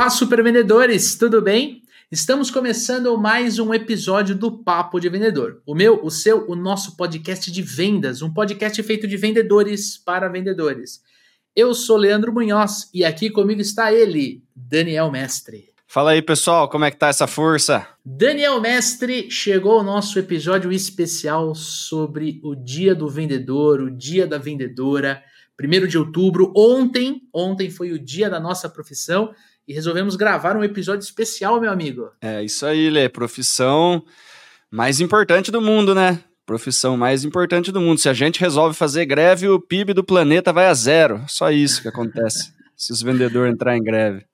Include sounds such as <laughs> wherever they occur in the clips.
Olá, super vendedores, tudo bem? Estamos começando mais um episódio do Papo de Vendedor. O meu, o seu, o nosso podcast de vendas, um podcast feito de vendedores para vendedores. Eu sou Leandro Munhoz e aqui comigo está ele, Daniel Mestre. Fala aí, pessoal, como é que tá essa força? Daniel Mestre, chegou o nosso episódio especial sobre o Dia do Vendedor, o Dia da Vendedora, 1 de outubro. Ontem, ontem foi o dia da nossa profissão e resolvemos gravar um episódio especial, meu amigo. É isso aí, Lê. Profissão mais importante do mundo, né? Profissão mais importante do mundo. Se a gente resolve fazer greve, o PIB do planeta vai a zero. Só isso que acontece <laughs> se os vendedores entrar em greve.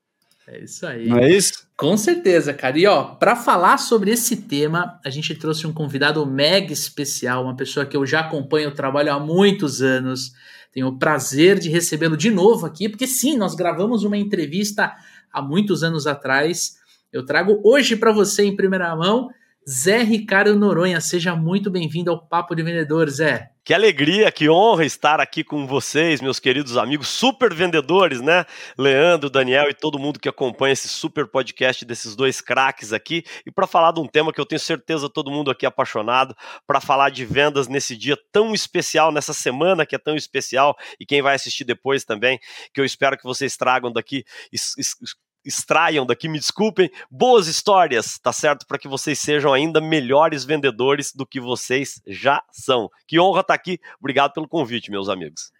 É isso aí. Não é isso? Com certeza, cara. E ó, para falar sobre esse tema, a gente trouxe um convidado mega especial, uma pessoa que eu já acompanho o trabalho há muitos anos. Tenho o prazer de recebê-lo de novo aqui, porque sim, nós gravamos uma entrevista há muitos anos atrás. Eu trago hoje para você em primeira mão Zé Ricardo Noronha. Seja muito bem-vindo ao Papo de Vendedor, Zé. Que alegria, que honra estar aqui com vocês, meus queridos amigos, super vendedores, né? Leandro, Daniel e todo mundo que acompanha esse super podcast desses dois craques aqui. E para falar de um tema que eu tenho certeza todo mundo aqui é apaixonado, para falar de vendas nesse dia tão especial, nessa semana que é tão especial, e quem vai assistir depois também, que eu espero que vocês tragam daqui extraiam daqui, me desculpem, boas histórias, tá certo? Para que vocês sejam ainda melhores vendedores do que vocês já são. Que honra estar tá aqui. Obrigado pelo convite, meus amigos.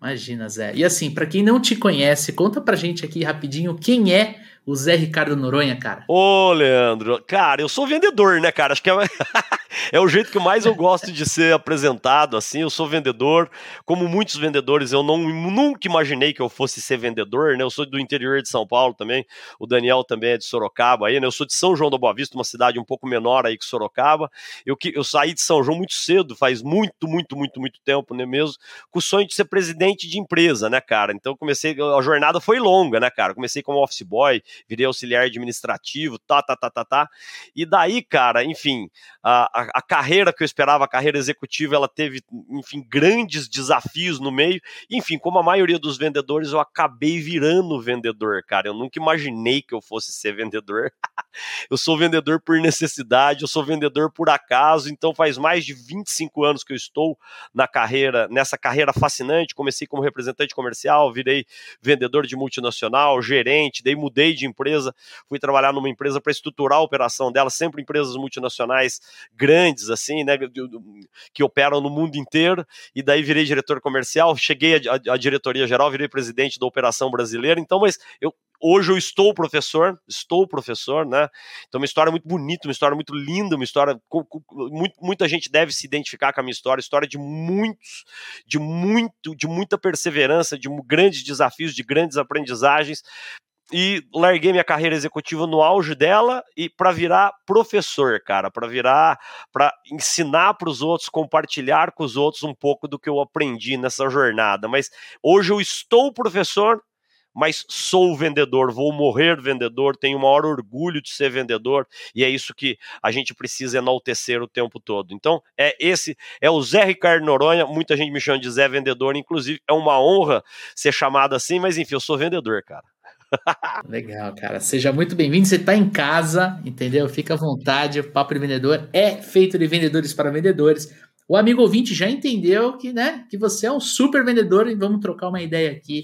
Imagina, Zé. E assim, para quem não te conhece, conta pra gente aqui rapidinho quem é o Zé Ricardo Noronha, cara. Ô, Leandro, cara, eu sou vendedor, né, cara? Acho que é, <laughs> é o jeito que mais eu gosto de ser apresentado, assim. Eu sou vendedor. Como muitos vendedores, eu não, nunca imaginei que eu fosse ser vendedor, né? Eu sou do interior de São Paulo também. O Daniel também é de Sorocaba aí, né? Eu sou de São João da Boa Vista, uma cidade um pouco menor aí que Sorocaba. Eu, eu saí de São João muito cedo, faz muito, muito, muito, muito tempo, né mesmo? Com o sonho de ser presidente de empresa, né, cara? Então comecei, a jornada foi longa, né, cara? Comecei como office boy, virei auxiliar administrativo, tá, tá, tá, tá, tá. E daí, cara, enfim, a, a, a, carreira que eu esperava, a carreira executiva, ela teve, enfim, grandes desafios no meio. Enfim, como a maioria dos vendedores, eu acabei virando vendedor, cara. Eu nunca imaginei que eu fosse ser vendedor. <laughs> eu sou vendedor por necessidade, eu sou vendedor por acaso, então faz mais de 25 anos que eu estou na carreira, nessa carreira fascinante. Comecei como representante comercial, virei vendedor de multinacional, gerente, daí mudei de de empresa, fui trabalhar numa empresa para estruturar a operação dela, sempre empresas multinacionais grandes, assim, né, que operam no mundo inteiro, e daí virei diretor comercial, cheguei à diretoria geral, virei presidente da operação brasileira, então, mas eu hoje eu estou professor, estou professor, né? Então, uma história muito bonita, uma história muito linda, uma história. Muita gente deve se identificar com a minha história, história de muitos, de muito, de muita perseverança, de grandes desafios, de grandes aprendizagens, e larguei minha carreira executiva no auge dela e para virar professor, cara, para virar, para ensinar para os outros, compartilhar com os outros um pouco do que eu aprendi nessa jornada. Mas hoje eu estou professor, mas sou vendedor, vou morrer vendedor, tenho o maior orgulho de ser vendedor e é isso que a gente precisa enaltecer o tempo todo. Então, é esse, é o Zé Ricardo Noronha, muita gente me chama de Zé Vendedor, inclusive é uma honra ser chamado assim, mas enfim, eu sou vendedor, cara. Legal, cara. Seja muito bem-vindo. Você está em casa, entendeu? Fica à vontade. O Papo de Vendedor é feito de vendedores para vendedores. O amigo ouvinte já entendeu que, né, que você é um super vendedor e vamos trocar uma ideia aqui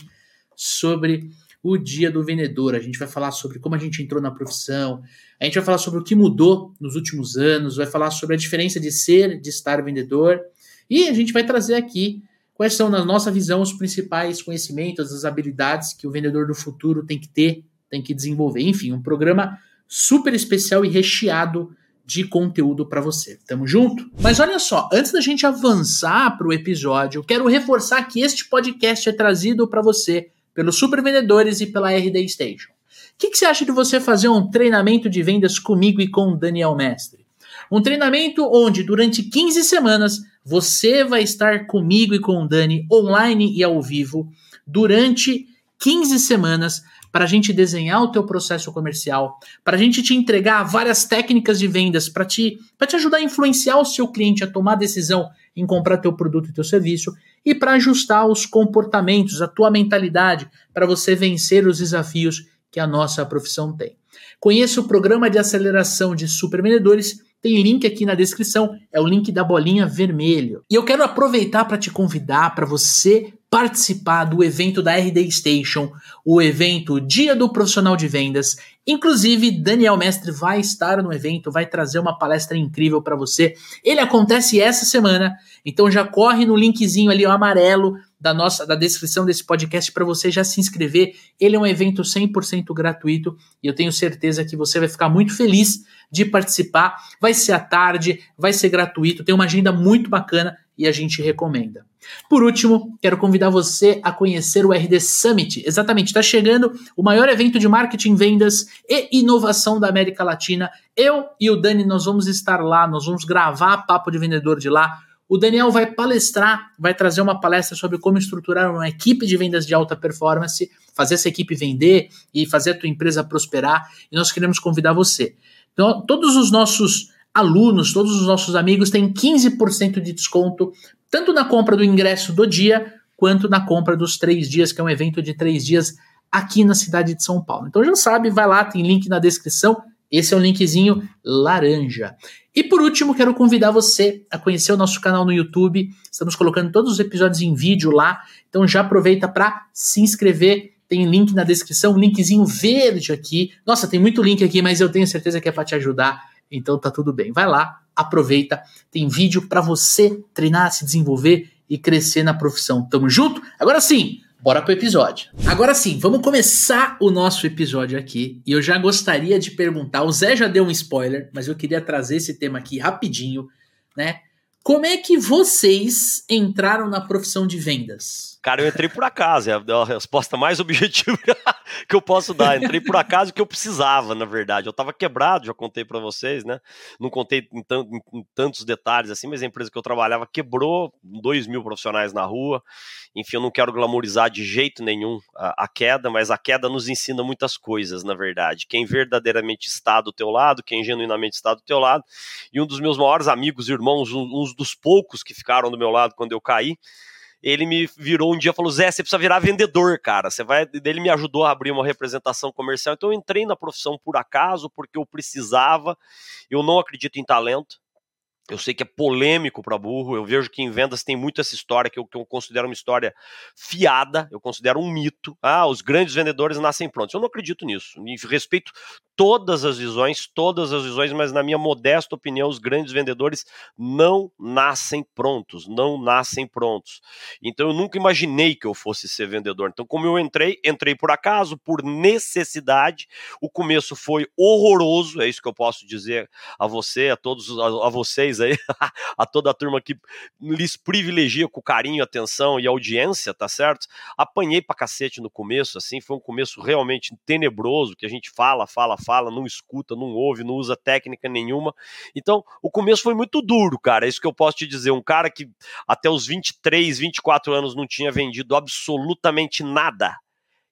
sobre o dia do vendedor. A gente vai falar sobre como a gente entrou na profissão, a gente vai falar sobre o que mudou nos últimos anos, vai falar sobre a diferença de ser, de estar vendedor, e a gente vai trazer aqui Quais são, na nossa visão, os principais conhecimentos, as habilidades que o vendedor do futuro tem que ter, tem que desenvolver? Enfim, um programa super especial e recheado de conteúdo para você. Tamo junto? Mas olha só, antes da gente avançar para o episódio, quero reforçar que este podcast é trazido para você pelos Super Vendedores e pela RD Station. O que, que, você acha de você fazer um treinamento de vendas comigo e com o Daniel Mestre? Um treinamento onde, durante 15 semanas, você vai estar comigo e com o Dani online e ao vivo durante 15 semanas para a gente desenhar o teu processo comercial, para a gente te entregar várias técnicas de vendas para te, te ajudar a influenciar o seu cliente a tomar decisão em comprar teu produto e teu serviço e para ajustar os comportamentos, a tua mentalidade para você vencer os desafios que a nossa profissão tem. Conheça o programa de aceleração de supervendedores tem link aqui na descrição, é o link da bolinha vermelho. E eu quero aproveitar para te convidar para você participar do evento da RD Station, o evento Dia do Profissional de Vendas. Inclusive, Daniel Mestre vai estar no evento, vai trazer uma palestra incrível para você. Ele acontece essa semana, então já corre no linkzinho ali, o amarelo, da nossa da descrição desse podcast para você já se inscrever. Ele é um evento 100% gratuito e eu tenho certeza que você vai ficar muito feliz de participar. Vai ser à tarde, vai ser gratuito, tem uma agenda muito bacana e a gente recomenda. Por último, quero convidar você a conhecer o RD Summit. Exatamente, está chegando o maior evento de marketing, vendas e inovação da América Latina. Eu e o Dani, nós vamos estar lá, nós vamos gravar Papo de Vendedor de lá. O Daniel vai palestrar, vai trazer uma palestra sobre como estruturar uma equipe de vendas de alta performance, fazer essa equipe vender e fazer a tua empresa prosperar. E nós queremos convidar você. Então, todos os nossos alunos, todos os nossos amigos têm 15% de desconto, tanto na compra do ingresso do dia, quanto na compra dos três dias, que é um evento de três dias aqui na cidade de São Paulo. Então já sabe, vai lá, tem link na descrição. Esse é o linkzinho laranja. E por último, quero convidar você a conhecer o nosso canal no YouTube. Estamos colocando todos os episódios em vídeo lá. Então já aproveita para se inscrever. Tem link na descrição, linkzinho verde aqui. Nossa, tem muito link aqui, mas eu tenho certeza que é para te ajudar. Então tá tudo bem. Vai lá, aproveita. Tem vídeo para você treinar, se desenvolver e crescer na profissão. Tamo junto? Agora sim, bora pro episódio. Agora sim, vamos começar o nosso episódio aqui. E eu já gostaria de perguntar, o Zé já deu um spoiler, mas eu queria trazer esse tema aqui rapidinho, né? Como é que vocês entraram na profissão de vendas? Cara, eu entrei por acaso, é a resposta mais <laughs> objetiva que eu posso dar. Entrei por acaso que eu precisava, na verdade. Eu estava quebrado, já contei para vocês, né? Não contei em, em, tantos detalhes assim, mas a empresa que eu trabalhava quebrou, dois mil profissionais na rua. Enfim, eu não quero glamorizar de jeito nenhum a, a, queda, mas a queda nos ensina muitas coisas, na verdade. Quem verdadeiramente está do teu lado, quem genuinamente está do teu lado. E um dos meus maiores amigos, irmãos, um, uns dos poucos que ficaram do meu lado quando eu caí, ele me virou um dia e falou: Zé, você precisa virar vendedor, cara. Você vai. Ele me ajudou a abrir uma representação comercial. Então eu entrei na profissão por acaso, porque eu precisava. Eu não acredito em talento. Eu sei que é polêmico para burro. Eu vejo que em vendas tem muito essa história que eu, que eu, considero uma história fiada. Eu considero um mito. Ah, os grandes vendedores nascem prontos. Eu não acredito nisso. Respeito todas as visões, todas as visões, mas na minha modesta opinião, os grandes vendedores não nascem prontos, não nascem prontos. Então eu nunca imaginei que eu fosse ser vendedor. Então, como eu entrei, entrei por acaso, por necessidade. O começo foi horroroso, é isso que eu posso dizer a você, a todos, a, a vocês aí, <laughs> a toda a turma que lhes privilegia com carinho, atenção e audiência, tá certo? Apanhei pra cacete no começo, assim, foi um começo realmente tenebroso, que a gente fala, fala, fala, não escuta, não ouve, não usa técnica nenhuma. Então, o começo foi muito duro, cara. É isso que eu posso te dizer. Um cara que até os 23, 24 anos não tinha vendido absolutamente nada.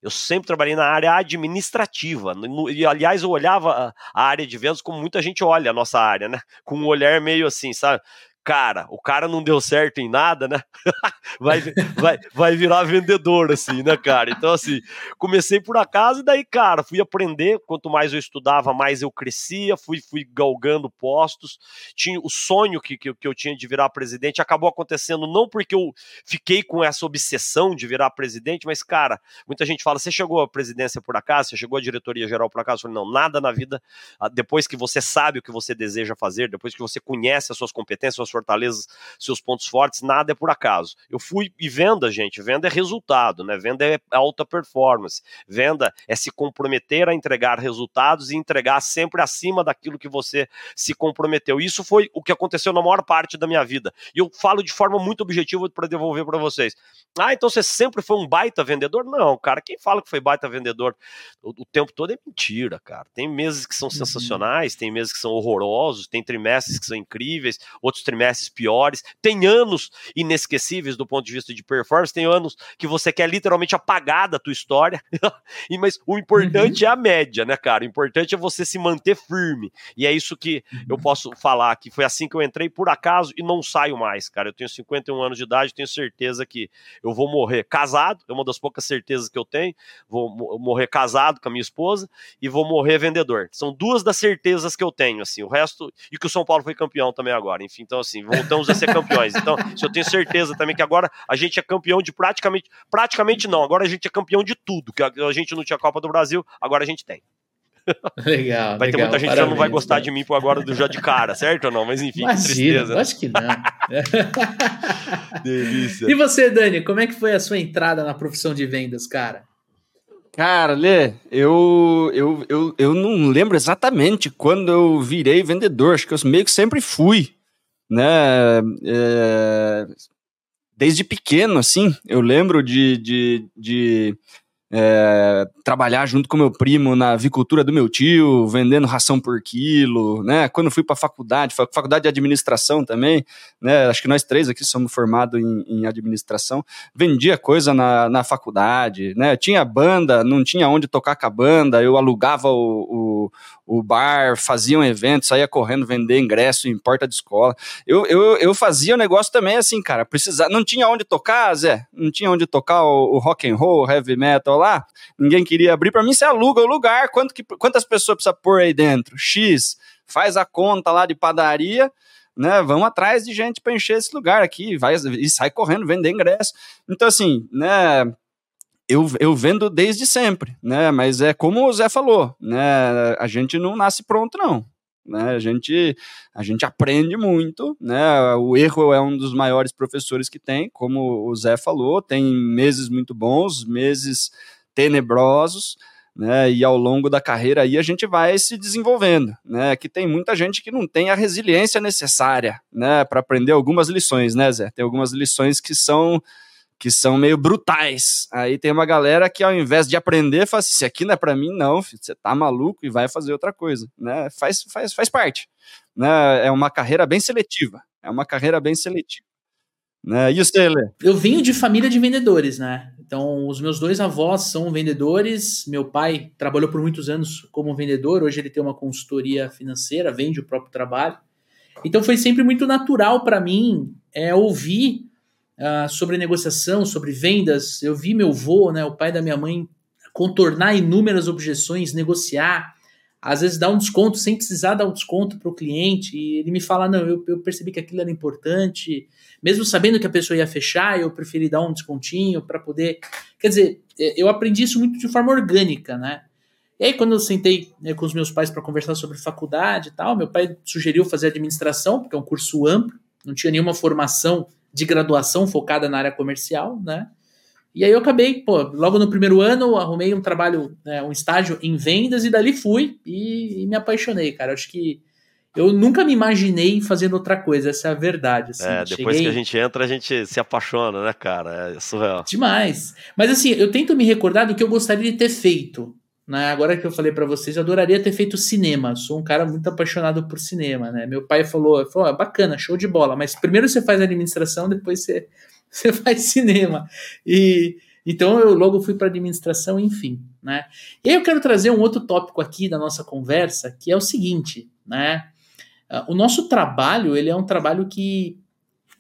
Eu sempre trabalhei na área administrativa. E, aliás, eu olhava a área de vendas como muita gente olha a nossa área, né? Com um olhar meio assim, sabe? Cara, o cara não deu certo em nada, né? <laughs> vai, vai, vai virar vendedor, assim, né, cara? Então, assim, comecei por acaso e daí, cara, fui aprender. Quanto mais eu estudava, mais eu crescia, fui, fui galgando postos. Tinha o sonho que, que, que eu tinha de virar presidente, acabou acontecendo não porque eu fiquei com essa obsessão de virar presidente, mas, cara, muita gente fala: você chegou à presidência por acaso, você chegou à diretoria geral por acaso? Eu falei, não, nada na vida, ah, depois que você sabe o que você deseja fazer, depois que você conhece as suas competências, suas fortalezas, seus pontos fortes, nada é por acaso. Eu fui e venda, gente, venda é resultado, né? Venda é alta performance. Venda é se comprometer a entregar resultados e entregar sempre acima daquilo que você se comprometeu. Isso foi o que aconteceu na maior parte da minha vida. E eu falo de forma muito objetiva para devolver para vocês. Ah, então você sempre foi um baita vendedor? Não, cara, quem fala que foi baita vendedor o, o tempo todo é mentira, cara. Tem meses que são uhum. sensacionais, tem meses que são horrorosos, tem trimestres que são incríveis, outros trimestres trimestres piores, tem anos inesquecíveis do ponto de vista de performance, tem anos que você quer literalmente apagar da tua história, <laughs> mas o importante uhum. é a média, né, cara? O importante é você se manter firme, e é isso que eu uhum. posso falar, que foi assim que eu entrei por acaso e não saio mais, cara. Eu tenho 51 anos de idade, tenho certeza que eu vou morrer casado, é uma das poucas certezas que eu tenho, vou morrer casado com a minha esposa e vou morrer vendedor. São duas das certezas que eu tenho, assim, o resto, e que o São Paulo foi campeão também agora, enfim, então assim, voltamos a ser campeões. Então, se eu tenho certeza também que agora a gente é campeão de praticamente, praticamente não, agora a gente é campeão de tudo, que a gente não tinha Copa do Brasil, agora a gente tem. <laughs> Legal. Vai legal, ter muita gente que já não vai gostar de mim por agora do já de cara, certo ou não? Mas enfim, Imagina, que tristeza. Acho que não. <laughs> <laughs> Delícia. E você, Dani, como é que foi a sua entrada na profissão de vendas, cara? Cara, Lê, eu, eu, eu, eu não lembro exatamente quando eu virei vendedor, acho que eu meio que sempre fui, né? É, desde pequeno, assim, eu lembro de, de, de é, trabalhar junto com meu primo na avicultura do meu tio, vendendo ração por quilo, né? Quando fui para a faculdade, faculdade de administração também, né? Acho que nós três aqui somos formados em, em administração. Vendia coisa na, na faculdade, né? Tinha banda, não tinha onde tocar com a banda, eu alugava o, o, o bar, fazia um evento, saía correndo vender ingresso em porta de escola. Eu, eu, eu fazia o negócio também assim, cara, precisar, não tinha onde tocar, Zé, não tinha onde tocar o, o rock and roll, heavy metal lá, ninguém queria abrir. Para mim, você aluga o lugar, quanto que, quantas pessoas precisa pôr aí dentro? X, faz a conta lá de padaria, né? Vamos atrás de gente para encher esse lugar aqui, vai e sai correndo vender ingresso. Então, assim, né? Eu, eu vendo desde sempre, né? Mas é como o Zé falou, né? A gente não nasce pronto, não. Né, a, gente, a gente aprende muito, né, o erro é um dos maiores professores que tem, como o Zé falou, tem meses muito bons, meses tenebrosos, né? E ao longo da carreira aí a gente vai se desenvolvendo, né? Que tem muita gente que não tem a resiliência necessária, né? Para aprender algumas lições, né, Zé? Tem algumas lições que são que são meio brutais. Aí tem uma galera que ao invés de aprender, fala assim, isso aqui não é para mim não, filho, você tá maluco e vai fazer outra coisa, né? Faz, faz, faz parte, né? É uma carreira bem seletiva, é uma carreira bem seletiva. Né? E o Lê? Eu venho de família de vendedores, né? Então, os meus dois avós são vendedores. Meu pai trabalhou por muitos anos como vendedor. Hoje ele tem uma consultoria financeira, vende o próprio trabalho. Então, foi sempre muito natural para mim é, ouvir uh, sobre negociação, sobre vendas. Eu vi meu avô, né, o pai da minha mãe, contornar inúmeras objeções, negociar às vezes dá um desconto sem precisar dar um desconto para o cliente, e ele me fala: não, eu, eu, percebi que aquilo era importante, mesmo sabendo que a pessoa ia fechar, eu preferi dar um descontinho para poder. Quer dizer, é, eu aprendi isso muito de forma orgânica, né? E aí, quando eu sentei né, com os meus pais para conversar sobre faculdade e tal, meu pai sugeriu fazer administração, porque é um curso amplo, não tinha nenhuma formação de graduação focada na área comercial, né? E aí eu acabei, pô, logo no primeiro ano, arrumei um trabalho, né, um estágio em vendas e dali fui e, e, me apaixonei, cara. Acho que eu nunca me imaginei fazendo outra coisa, essa é a verdade. Assim. É, depois Cheguei... que a gente entra, a gente se apaixona, né, cara? É surreal. Demais. Mas assim, eu tento me recordar do que eu gostaria de ter feito. Né? Agora que eu falei para vocês, eu adoraria ter feito cinema. Sou um cara muito apaixonado por cinema, né? Meu pai falou, falou, ah, bacana, show de bola, mas primeiro você faz administração, depois você <laughs> você faz cinema. E então eu logo fui para administração, enfim, né? E aí eu quero trazer um outro tópico aqui da nossa conversa, que é o seguinte, né? Ah, o nosso trabalho, ele é um trabalho que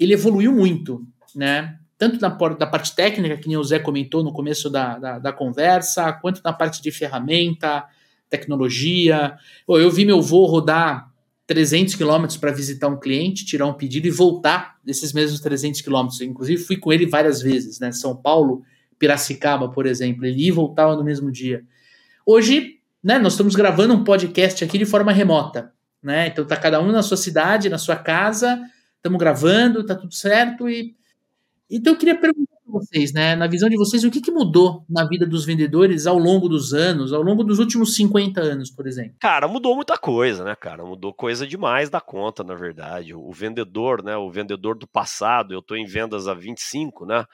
ele evoluiu muito, né? Tanto na da parte técnica, que nem o Zé comentou no começo da, da, da conversa, quanto na parte de ferramenta, tecnologia. Eu vi meu voo rodar 300 quilômetros para visitar um cliente, tirar um pedido e voltar desses mesmos 300 quilômetros. Inclusive, fui com ele várias vezes, né? São Paulo, Piracicaba, por exemplo. Ele ia e voltava no mesmo dia. Hoje, né, nós estamos gravando um podcast aqui de forma remota, né? Então tá cada um na sua cidade, na sua casa, estamos gravando, tá tudo certo e então eu queria perguntar vocês, né? Na visão de vocês, o que, que mudou na vida dos vendedores ao longo dos anos, ao longo dos últimos 50 anos, por exemplo? Cara, mudou muita coisa, né, cara? Mudou coisa demais da conta, na verdade. O vendedor, né? O vendedor do passado, eu estou em vendas há 25, né?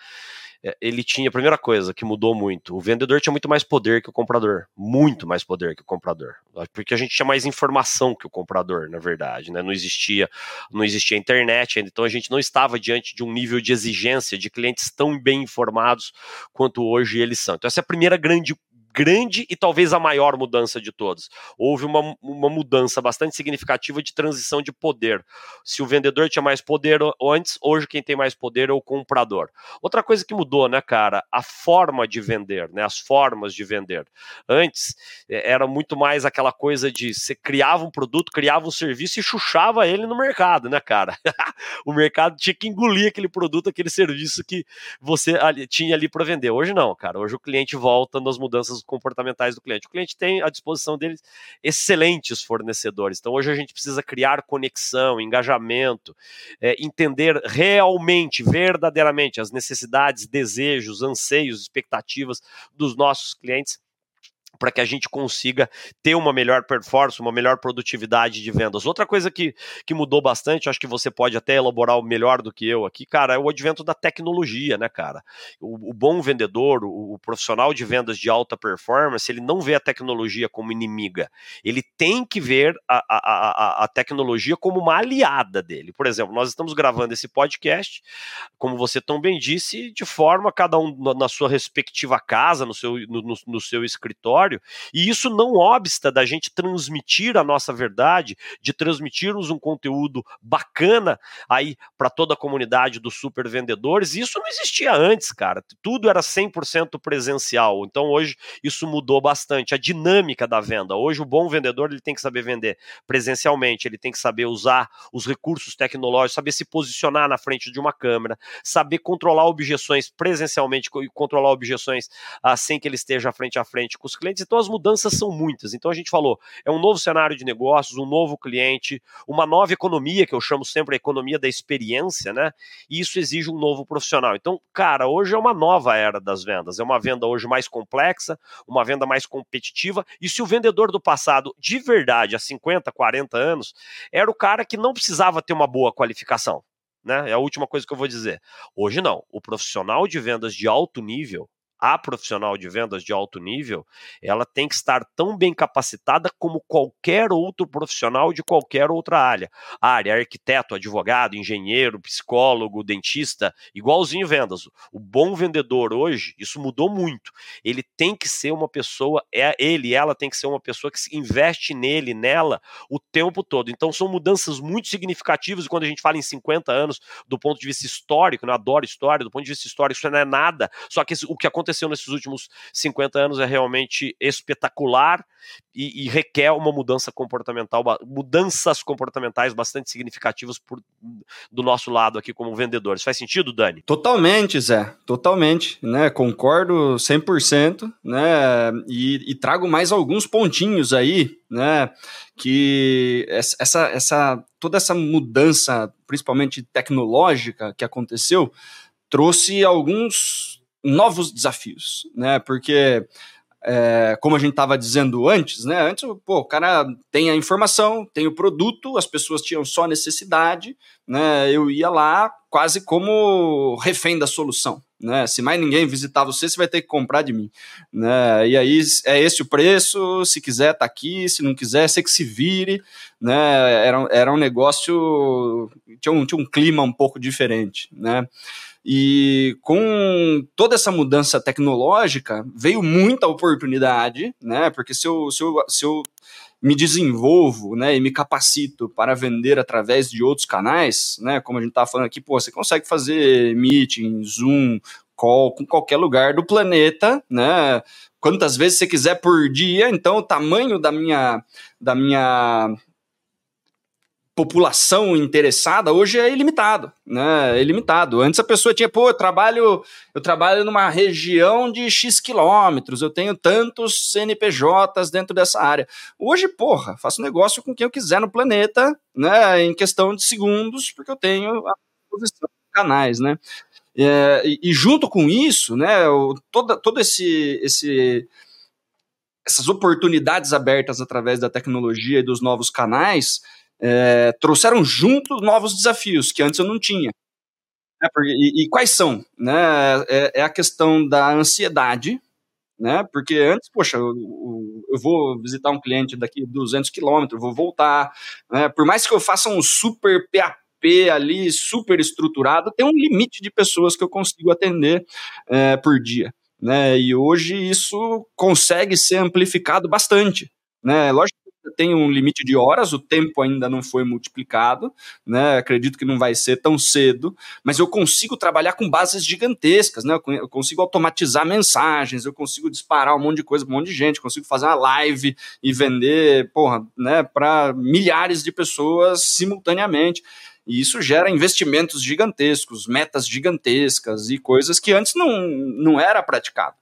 É, ele tinha a primeira coisa que mudou muito. O vendedor tinha muito mais poder que o comprador, muito mais poder que o comprador, porque a gente tinha mais informação que o comprador, na verdade, né? Não existia, não existia internet, então a gente não estava diante de um nível de exigência de clientes tão bem informados quanto hoje eles são. Então essa é a primeira grande grande e talvez a maior mudança de todas. Houve uma, uma mudança bastante significativa de transição de poder. Se o vendedor tinha mais poder antes, hoje quem tem mais poder é o comprador. Outra coisa que mudou, né, cara? A forma de vender, né? As formas de vender. Antes é, era muito mais aquela coisa de você criava um produto, criava um serviço e chuchava ele no mercado, né, cara? <laughs> o mercado tinha que engolir aquele produto, aquele serviço que você tinha ali para vender. Hoje não, cara. Hoje o cliente volta nas mudanças comportamentais do cliente. O cliente tem à disposição deles excelentes fornecedores. Então hoje a gente precisa criar conexão, engajamento, é, entender realmente, verdadeiramente as necessidades, desejos, anseios, expectativas dos nossos clientes para que a gente consiga ter uma melhor performance, uma melhor produtividade de vendas. Outra coisa que, que mudou bastante, acho que você pode até elaborar melhor do que eu aqui, cara, é o advento da tecnologia, né, cara? O, o bom vendedor, o, o, profissional de vendas de alta performance, ele não vê a tecnologia como inimiga. Ele tem que ver a, a, a, a tecnologia como uma aliada dele. Por exemplo, nós estamos gravando esse podcast, como você tão bem disse, de forma cada um na sua respectiva casa, no seu, no, no, no seu escritório e isso não obsta da gente transmitir a nossa verdade, de transmitirmos um conteúdo bacana aí para toda a comunidade dos super vendedores. Isso não existia antes, cara. Tudo era 100% presencial. Então hoje isso mudou bastante. A dinâmica da venda. Hoje o bom vendedor ele tem que saber vender presencialmente, ele tem que saber usar os recursos tecnológicos, saber se posicionar na frente de uma câmera, saber controlar objeções presencialmente e controlar objeções sem que ele esteja frente a frente com os clientes clientes, então as mudanças são muitas. Então a gente falou, é um novo cenário de negócios, um novo cliente, uma nova economia, que eu chamo sempre a economia da experiência, né? E isso exige um novo profissional. Então, cara, hoje é uma nova era das vendas. É uma venda hoje mais complexa, uma venda mais competitiva. E se o vendedor do passado, de verdade, há 50, 40 anos, era o cara que não precisava ter uma boa qualificação. Né? É a última coisa que eu vou dizer. Hoje não. O profissional de vendas de alto nível, a profissional de vendas de alto nível, ela tem que estar tão bem capacitada como qualquer outro profissional de qualquer outra área. Área, arquiteto, advogado, engenheiro, psicólogo, dentista, igualzinho vendas. O bom vendedor hoje, isso mudou muito. Ele tem que ser uma pessoa, é ele, ela tem que ser uma pessoa que investe nele, nela, o tempo todo. Então são mudanças muito significativas quando a gente fala em 50 anos do ponto de vista histórico, né? eu adoro história, do ponto de vista histórico isso não é nada, só que o que aconteceu aconteceu nesses últimos 50 anos é realmente espetacular e, e requer uma mudança comportamental, mudanças comportamentais bastante significativas por, do nosso lado aqui como vendedores. Faz sentido, Dani? Totalmente, Zé, totalmente, né? Concordo 100%, né? E, e trago mais alguns pontinhos aí, né? Que essa, essa toda essa mudança, principalmente tecnológica, que aconteceu, trouxe alguns novos desafios, né? Porque é, como a gente estava dizendo antes, né? Antes, pô, o cara tem a informação, tem o produto, as pessoas tinham só necessidade, né? Eu ia lá quase como refém da solução, né? Se mais ninguém visitar você, você vai ter que comprar de mim, né? E aí é esse o preço, se quiser tá aqui, se não quiser, você que se vire, né? Era, era um negócio, tinha um, tinha um clima um pouco diferente, né? E com toda essa mudança tecnológica, veio muita oportunidade, né? Porque se eu, se eu, se eu me desenvolvo né, e me capacito para vender através de outros canais, né? Como a gente estava falando aqui, pô, você consegue fazer meeting, Zoom, call com qualquer lugar do planeta, né? Quantas vezes você quiser por dia, então o tamanho da minha, da minha população interessada hoje é ilimitado, né? É ilimitado. Antes a pessoa tinha, pô, eu trabalho, eu trabalho numa região de X quilômetros, eu tenho tantos CNPJs dentro dessa área. Hoje, porra, faço negócio com quem eu quiser no planeta, né? Em questão de segundos, porque eu tenho a posição de canais, né? É, e, e, junto com isso, né, toda, todo esse, esse essas oportunidades abertas através da tecnologia e dos novos canais, é, trouxeram junto novos desafios que antes eu não tinha. É, porque, e, e, quais são? Né? É, é, a questão da ansiedade, né? Porque antes, poxa, eu, eu vou visitar um cliente daqui 200 quilômetros, vou voltar, né? Por mais que eu faça um super PAP ali, super estruturado, tem um limite de pessoas que eu consigo atender é, por dia, né? E hoje isso consegue ser amplificado bastante, né? Lógico tem um limite de horas, o tempo ainda não foi multiplicado, né? Acredito que não vai ser tão cedo, mas eu consigo trabalhar com bases gigantescas, né? Eu consigo automatizar mensagens, eu consigo disparar um monte de coisa para um monte de gente, consigo fazer uma live e vender, porra, né, para milhares de pessoas simultaneamente. E isso gera investimentos gigantescos, metas gigantescas e coisas que antes não, não era praticado.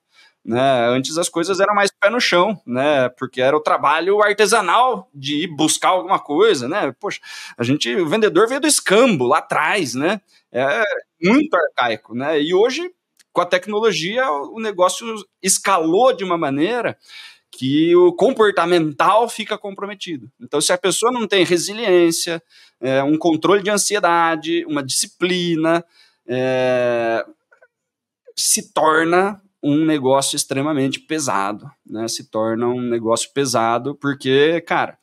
Né? Antes as coisas eram mais pé no chão, né? Porque era o trabalho artesanal de ir buscar alguma coisa, né? Poxa, a gente, o vendedor veio do escambo lá atrás, né? É muito arcaico, né? E hoje, com a tecnologia, o negócio escalou de uma maneira que o comportamental fica comprometido. Então, se a pessoa não tem resiliência, é, um controle de ansiedade, uma disciplina, é, se torna um negócio extremamente pesado, né? Se torna um negócio pesado porque, cara,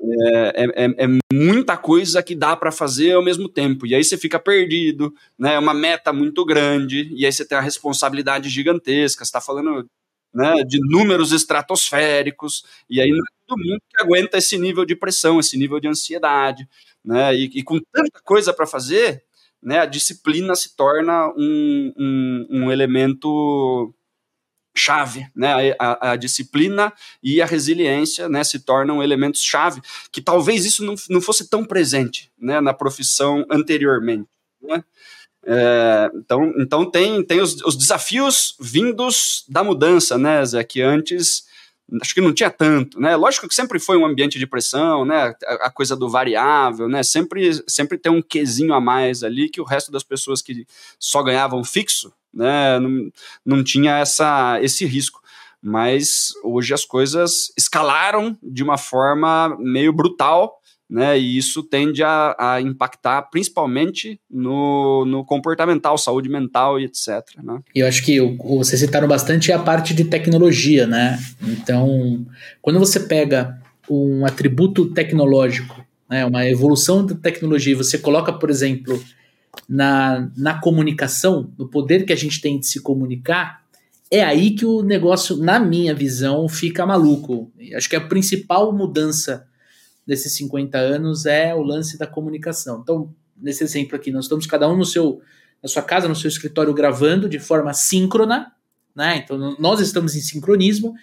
é, é, é, é muita coisa que dá para fazer ao mesmo tempo. E aí você fica perdido, né? É uma meta muito grande, e aí você tem a responsabilidade gigantesca. Está falando né, de números estratosféricos, e aí não é todo mundo que aguenta esse nível de pressão, esse nível de ansiedade. Né? E, e com tanta coisa para fazer, né, a disciplina se torna um, um, um elemento chave, né? A, a, disciplina e a resiliência, né, se tornam elementos chave que talvez isso não, não fosse tão presente, né, na profissão anteriormente, né? É, então, então tem, tem os, os, desafios vindos da mudança, né, Zé, que antes acho que não tinha tanto, né? Lógico que sempre foi um ambiente de pressão, né? A, a, coisa do variável, né? Sempre, sempre tem um quesinho a mais ali que o resto das pessoas que só ganhavam fixo, né? Não, não tinha essa, esse risco. Mas hoje as coisas escalaram de uma forma meio brutal né? E isso tende a, a impactar principalmente no, no, comportamental, saúde mental e etc. Né? E eu acho que vocês citaram bastante a parte de tecnologia, né? Então, quando você pega um atributo tecnológico, né, uma evolução da tecnologia, e você coloca, por exemplo, na, na comunicação, no poder que a gente tem de se comunicar, é aí que o negócio, na minha visão, fica maluco. Acho que a principal mudança desses 50 anos é o lance da comunicação. Então, nesse exemplo aqui, nós estamos cada um no seu, na sua casa, no seu escritório, gravando de forma síncrona, né? Então, nós estamos em sincronismo.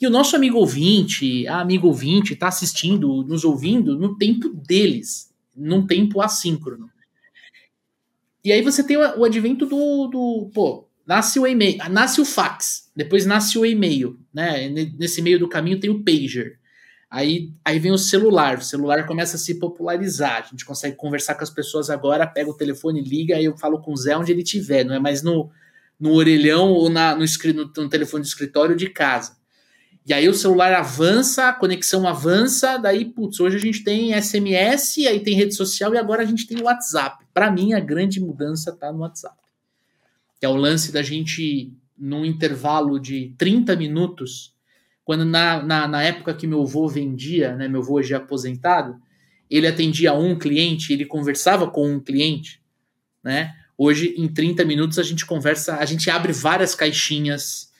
E o nosso amigo ouvinte, a amigo ouvinte, está assistindo, nos ouvindo no tempo deles, num tempo assíncrono. E aí você tem o, advento do, do. Pô, nasce o e-mail, nasce o fax, depois nasce o e-mail, né? Nesse meio do caminho tem o pager. Aí, aí vem o celular, o celular começa a se popularizar, a gente consegue conversar com as pessoas agora, pega o telefone, liga, aí eu falo com o Zé onde ele estiver, não é mais no, no orelhão ou na, no, no, no telefone de escritório de casa. E aí o celular avança, a conexão avança, daí, putz, hoje a gente tem SMS, aí tem rede social e agora a gente tem o WhatsApp. Para mim, a grande mudança está no WhatsApp. Que é o lance da gente, num intervalo de 30 minutos, quando na, na, na, época que meu avô vendia, né, meu avô é aposentado, ele atendia um cliente, ele conversava com um cliente, né? Hoje, em 30 minutos, a gente conversa, a gente abre várias caixinhas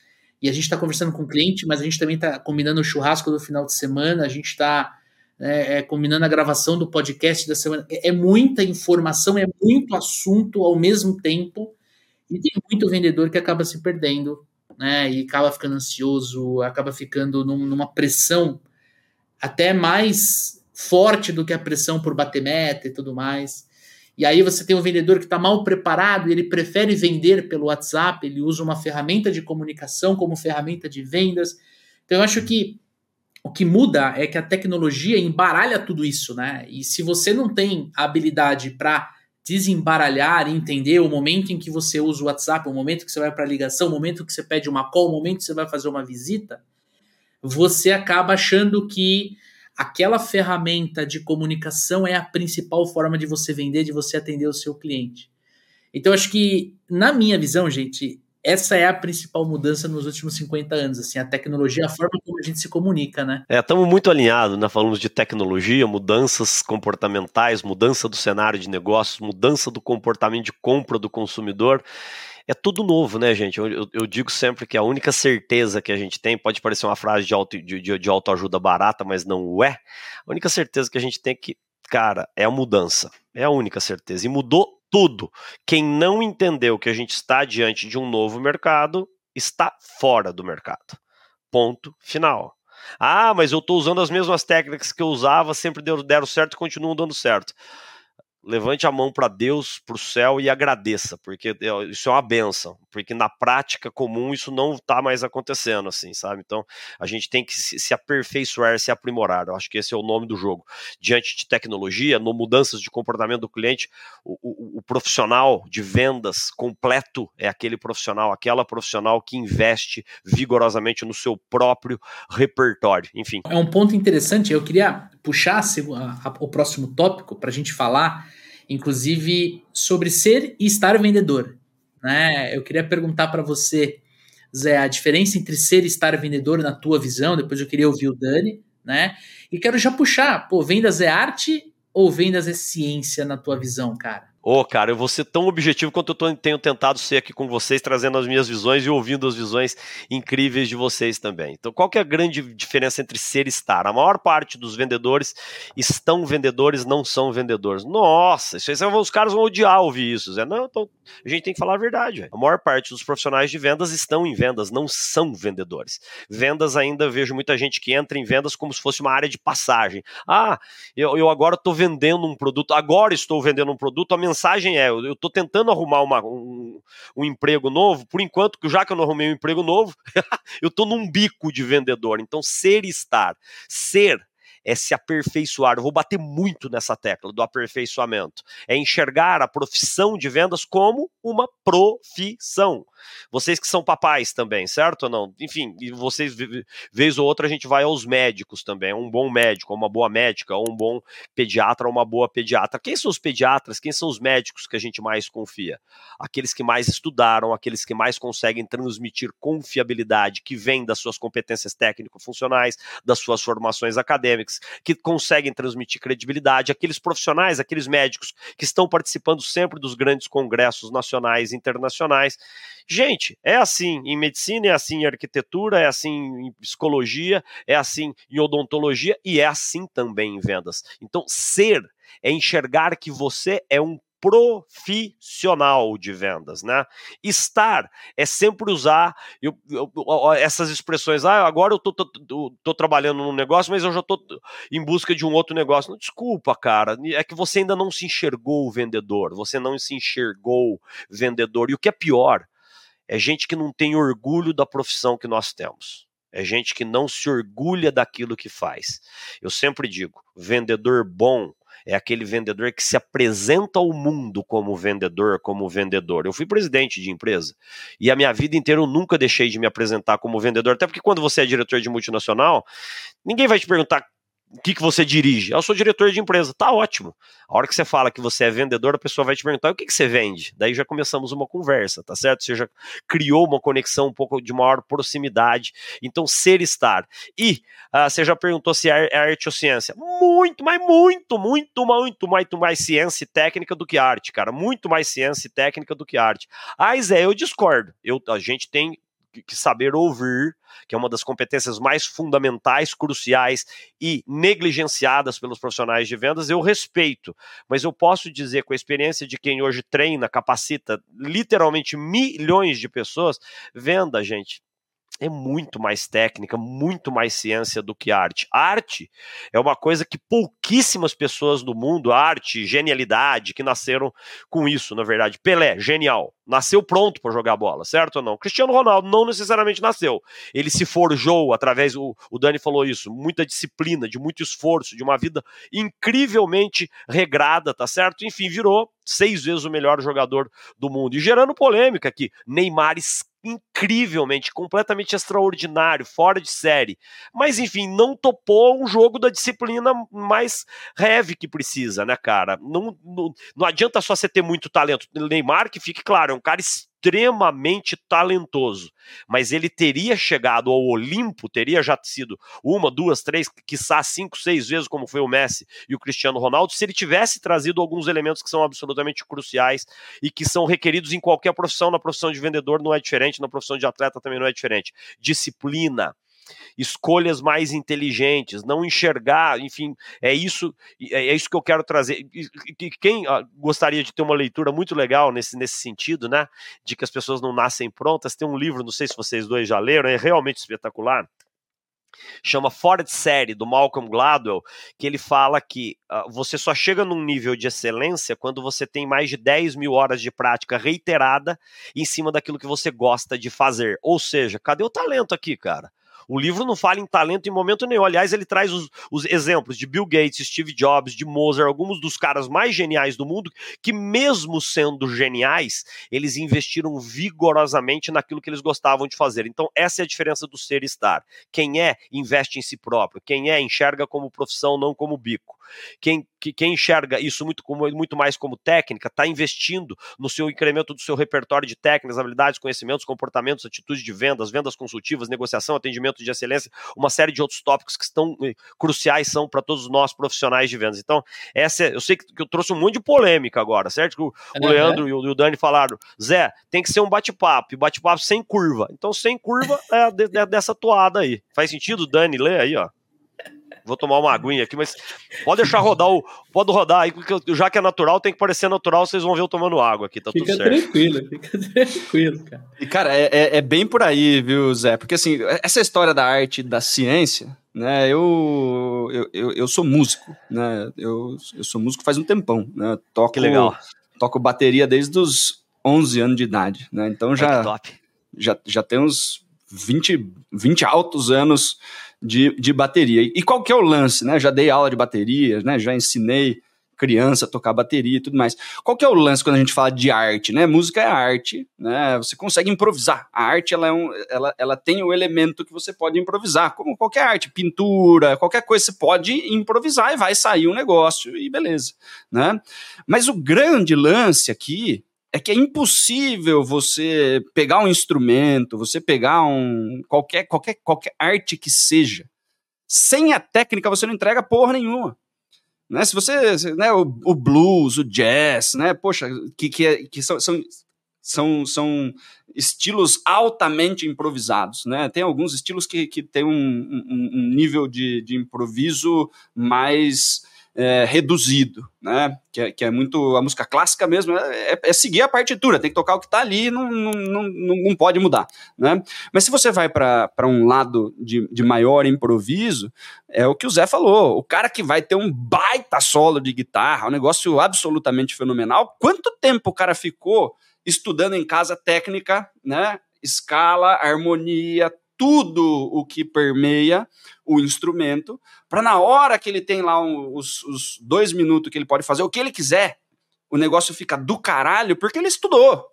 e a gente está conversando com o cliente, mas a gente também está combinando o churrasco do final de semana, a gente está é, é, combinando a gravação do podcast da semana. É, é muita informação, é muito assunto ao mesmo tempo e tem muito vendedor que acaba se perdendo né? E acaba ficando ansioso, acaba ficando num, numa pressão até mais forte do que a pressão por bater meta e tudo mais. E aí você tem um vendedor que está mal preparado, ele prefere vender pelo WhatsApp, ele usa uma ferramenta de comunicação como ferramenta de vendas. Então eu acho que o que muda é que a tecnologia embaralha tudo isso, né? E se você não tem a habilidade para desembaralhar, entender o momento em que você usa o WhatsApp, o momento que você vai para a ligação, o momento que você pede uma call, o momento que você vai fazer uma visita, você acaba achando que aquela ferramenta de comunicação é a principal forma de você vender, de você atender o seu cliente. Então, acho que, na minha visão, gente, essa é a principal mudança nos últimos 50 anos, assim, a tecnologia, a forma como a gente se comunica, né? É, estamos muito alinhados, né? Falamos de tecnologia, mudanças comportamentais, mudança do cenário de negócios, mudança do comportamento de compra do consumidor. É tudo novo, né, gente? Eu, eu, digo sempre que a única certeza que a gente tem, pode parecer uma frase de, auto, de, de, de autoajuda barata, mas não é. A única certeza que a gente tem é que, cara, é a mudança. É a única certeza. E mudou tudo. Quem não entendeu que a gente está diante de um novo mercado está fora do mercado. Ponto final. Ah, mas eu estou usando as mesmas técnicas que eu usava, sempre deram certo e continuam dando certo levante a mão para Deus, para o céu e agradeça, porque isso é uma benção, porque na prática comum isso não está mais acontecendo, assim, sabe? Então a gente tem que se aperfeiçoar, se aprimorar. Eu acho que esse é o nome do jogo. Diante de tecnologia, no mudanças de comportamento do cliente, o, o, o profissional de vendas completo é aquele profissional, aquela profissional que investe vigorosamente no seu próprio repertório. Enfim. É um ponto interessante. Eu queria puxar a, a, o próximo tópico para a gente falar, inclusive, sobre ser e estar vendedor. Né? Eu queria perguntar para você, Zé, a diferença entre ser e estar vendedor na tua visão, depois eu queria ouvir o Dani, né? E quero já puxar, pô, vendas é arte ou vendas é ciência na tua visão, cara? Ô, oh, cara, eu vou ser tão objetivo quanto eu tô, tenho tentado ser aqui com vocês, trazendo as minhas visões e ouvindo as visões incríveis de vocês também. Então, qual que é a grande diferença entre ser e estar? A maior parte dos vendedores estão vendedores, não são vendedores. Nossa, isso aí, os caras vão odiar ouvir isso. Zé. Não, então, a gente tem que falar a verdade. Véio. A maior parte dos profissionais de vendas estão em vendas, não são vendedores. Vendas ainda vejo muita gente que entra em vendas como se fosse uma área de passagem. Ah, eu, eu agora estou vendendo um produto, agora estou vendendo um produto, a mensagem é: eu estou tentando arrumar uma, um, um, emprego novo, por enquanto, já que eu não arrumei um emprego novo, <laughs> eu estou num bico de vendedor. Então, ser e estar. Ser é se aperfeiçoar. Eu vou bater muito nessa tecla do aperfeiçoamento. É enxergar a profissão de vendas como uma profissão. Vocês que são papais também, certo ou não? Enfim, vocês, vez ou outra, a gente vai aos médicos também. Um bom médico, uma boa médica, ou um bom pediatra, uma boa pediatra. Quem são os pediatras? Quem são os médicos que a gente mais confia? Aqueles que mais estudaram, aqueles que mais conseguem transmitir confiabilidade, que vem das suas competências técnico-funcionais, das suas formações acadêmicas que conseguem transmitir credibilidade, aqueles profissionais, aqueles médicos que estão participando sempre dos grandes congressos nacionais e internacionais. Gente, é assim em medicina, é assim em arquitetura, é assim em psicologia, é assim em odontologia e é assim também em vendas. Então, ser é enxergar que você é um profissional de vendas, né? Estar é sempre usar eu, eu, essas expressões. Ah, agora eu tô, tô, tô, tô, trabalhando num negócio, mas eu já tô em busca de um outro negócio. Não, desculpa, cara. É que você ainda não se enxergou o vendedor. Você não se enxergou vendedor. E o que é pior é gente que não tem orgulho da profissão que nós temos. É gente que não se orgulha daquilo que faz. Eu sempre digo: vendedor bom é aquele vendedor que se apresenta ao mundo como vendedor, como vendedor. Eu fui presidente de empresa e a minha vida inteira eu nunca deixei de me apresentar como vendedor, até porque quando você é diretor de multinacional, ninguém vai te perguntar o que, que você dirige? Eu sou diretor de empresa. Tá ótimo. A hora que você fala que você é vendedor, a pessoa vai te perguntar o que, que você vende. Daí já começamos uma conversa, tá certo? Você já criou uma conexão um pouco de maior proximidade. Então, ser estar. E uh, você já perguntou se é, é arte ou ciência. Muito, mas muito, muito, muito, muito mais ciência e técnica do que arte, cara. Muito mais ciência e técnica do que arte. Ah, Zé, eu discordo. Eu, a gente tem que saber ouvir, que é uma das competências mais fundamentais, cruciais e negligenciadas pelos profissionais de vendas, eu respeito. Mas eu posso dizer, com a experiência de quem hoje treina, capacita literalmente milhões de pessoas, venda, gente, é muito mais técnica, muito mais ciência do que arte. Arte é uma coisa que pouquíssimas pessoas do mundo, arte, genialidade, que nasceram com isso, na verdade. Pelé, genial nasceu pronto para jogar bola, certo ou não? Cristiano Ronaldo não necessariamente nasceu. Ele se forjou através, o, o Dani falou isso, muita disciplina, de muito esforço, de uma vida incrivelmente regrada, tá certo? Enfim, virou seis vezes o melhor jogador do mundo. E gerando polêmica aqui, Neymar incrivelmente, completamente extraordinário, fora de série. Mas enfim, não topou um jogo da disciplina mais heavy que precisa, né, cara? Não, não, não adianta só você ter muito talento. Neymar, que fique claro, um cara extremamente talentoso, mas ele teria chegado ao Olimpo, teria já sido uma, duas, três, quiçá cinco, seis vezes, como foi o Messi e o Cristiano Ronaldo, se ele tivesse trazido alguns elementos que são absolutamente cruciais e que são requeridos em qualquer profissão, na profissão de vendedor não é diferente, na profissão de atleta também não é diferente. Disciplina, escolhas mais inteligentes, não enxergar, enfim, é isso, é, é isso que eu quero trazer. E quem gostaria de ter uma leitura muito legal nesse, nesse sentido, né, de que as pessoas não nascem prontas, tem um livro, não sei se vocês dois já leram, é realmente espetacular, chama Fora de Série, do Malcolm Gladwell, que ele fala que uh, você só chega num nível de excelência quando você tem mais de 10 mil horas de prática reiterada em cima daquilo que você gosta de fazer. Ou seja, cadê o talento aqui, cara? O livro não fala em talento em momento nenhum. Aliás, ele traz os, os, exemplos de Bill Gates, Steve Jobs, de Mozart, alguns dos caras mais geniais do mundo, que mesmo sendo geniais, eles investiram vigorosamente naquilo que eles gostavam de fazer. Então, essa é a diferença do ser e estar. Quem é, investe em si próprio. Quem é, enxerga como profissão, não como bico. Quem, que, quem enxerga isso muito, como, muito mais como técnica, está investindo no seu incremento do seu repertório de técnicas, habilidades, conhecimentos, comportamentos, atitudes de vendas, vendas consultivas, negociação, atendimento de excelência, uma série de outros tópicos que estão eh, cruciais são para todos nós profissionais de vendas. Então, essa é, eu sei que, que, eu trouxe um monte de polêmica agora, certo? Que o, o Leandro e, o, e o Dani falaram, Zé, tem que ser um bate-papo, e bate-papo sem curva. Então, sem curva é, de, é dessa toada aí. Faz sentido, Dani? Lê aí, ó. Vou tomar uma aguinha aqui, mas pode deixar rodar o. Pode rodar aí, porque já que é natural, tem que parecer natural, vocês vão ver eu tomando água aqui, tá fica tudo certo. Tranquilo, fica <laughs> tranquilo, cara. E, cara, é, é, é, bem por aí, viu, Zé? Porque assim, essa história da arte da ciência, né? Eu, eu, eu, eu sou músico, né? Eu, eu sou músico faz um tempão, né? Toco, que legal. Toco bateria desde os 11 anos de idade, né? Então já. Já, já tem uns 20, 20 altos anos de, de bateria. E qual que é o lance, né? Já dei aula de bateria, né? Já ensinei criança tocar bateria e tudo mais. Qual que é o lance quando a gente fala de arte, né? Música é arte, né? Você consegue improvisar. A arte, ela, é um, ela, ela tem o elemento que você pode improvisar, como qualquer arte, pintura, qualquer coisa, você pode improvisar e vai sair um negócio e beleza, né? Mas o grande lance aqui é que é impossível você pegar um instrumento, você pegar um qualquer qualquer qualquer arte que seja, sem a técnica você não entrega porra nenhuma. Né? Se você, né, o, o blues, o jazz, né, poxa, que, que, é, que são, são, são, são estilos altamente improvisados, né? Tem alguns estilos que, que têm um, um, um nível de, de improviso mais é, reduzido, né? Que é, que é, muito a música clássica mesmo, é, é, é seguir a partitura, tem que tocar o que está ali, não, não, não, não pode mudar, né? Mas se você vai para um lado de, de maior improviso, é o que o Zé falou, o cara que vai ter um baita solo de guitarra, um negócio absolutamente fenomenal, quanto tempo o cara ficou estudando em casa técnica, né? Escala, harmonia, tudo o que permeia o instrumento, para na hora que ele tem lá um, os, os dois minutos que ele pode fazer o que ele quiser, o negócio fica do caralho porque ele estudou.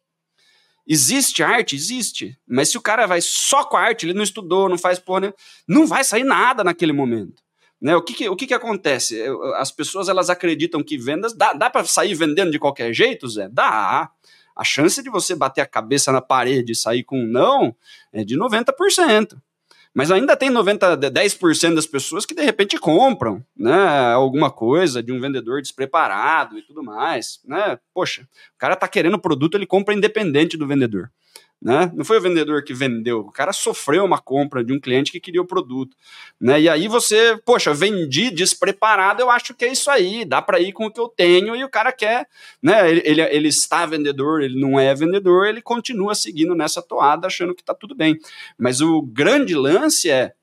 Existe arte? Existe. Mas se o cara vai só com a arte, ele não estudou, não faz porra, não vai sair nada naquele momento. Né? O, que, que o que, que acontece? As pessoas elas acreditam que vendas. Dá, dá para sair vendendo de qualquer jeito, Zé? Dá. A chance de você bater a cabeça na parede e sair com um não é de 90%. Mas ainda tem 90, 10% das pessoas que de repente compram, né, alguma coisa de um vendedor despreparado e tudo mais, né? Poxa, o cara tá querendo produto, ele compra independente do vendedor. Né? Não foi o vendedor que vendeu, o cara sofreu uma compra de um cliente que queria o produto, né? E aí você, poxa, vendi despreparado, eu acho que é isso aí, dá para ir com o que eu tenho e o cara quer, né? Ele, ele, ele, está vendedor, ele não é vendedor, ele continua seguindo nessa toada achando que tá tudo bem. Mas o grande lance é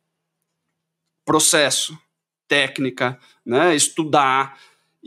processo, técnica, né? Estudar,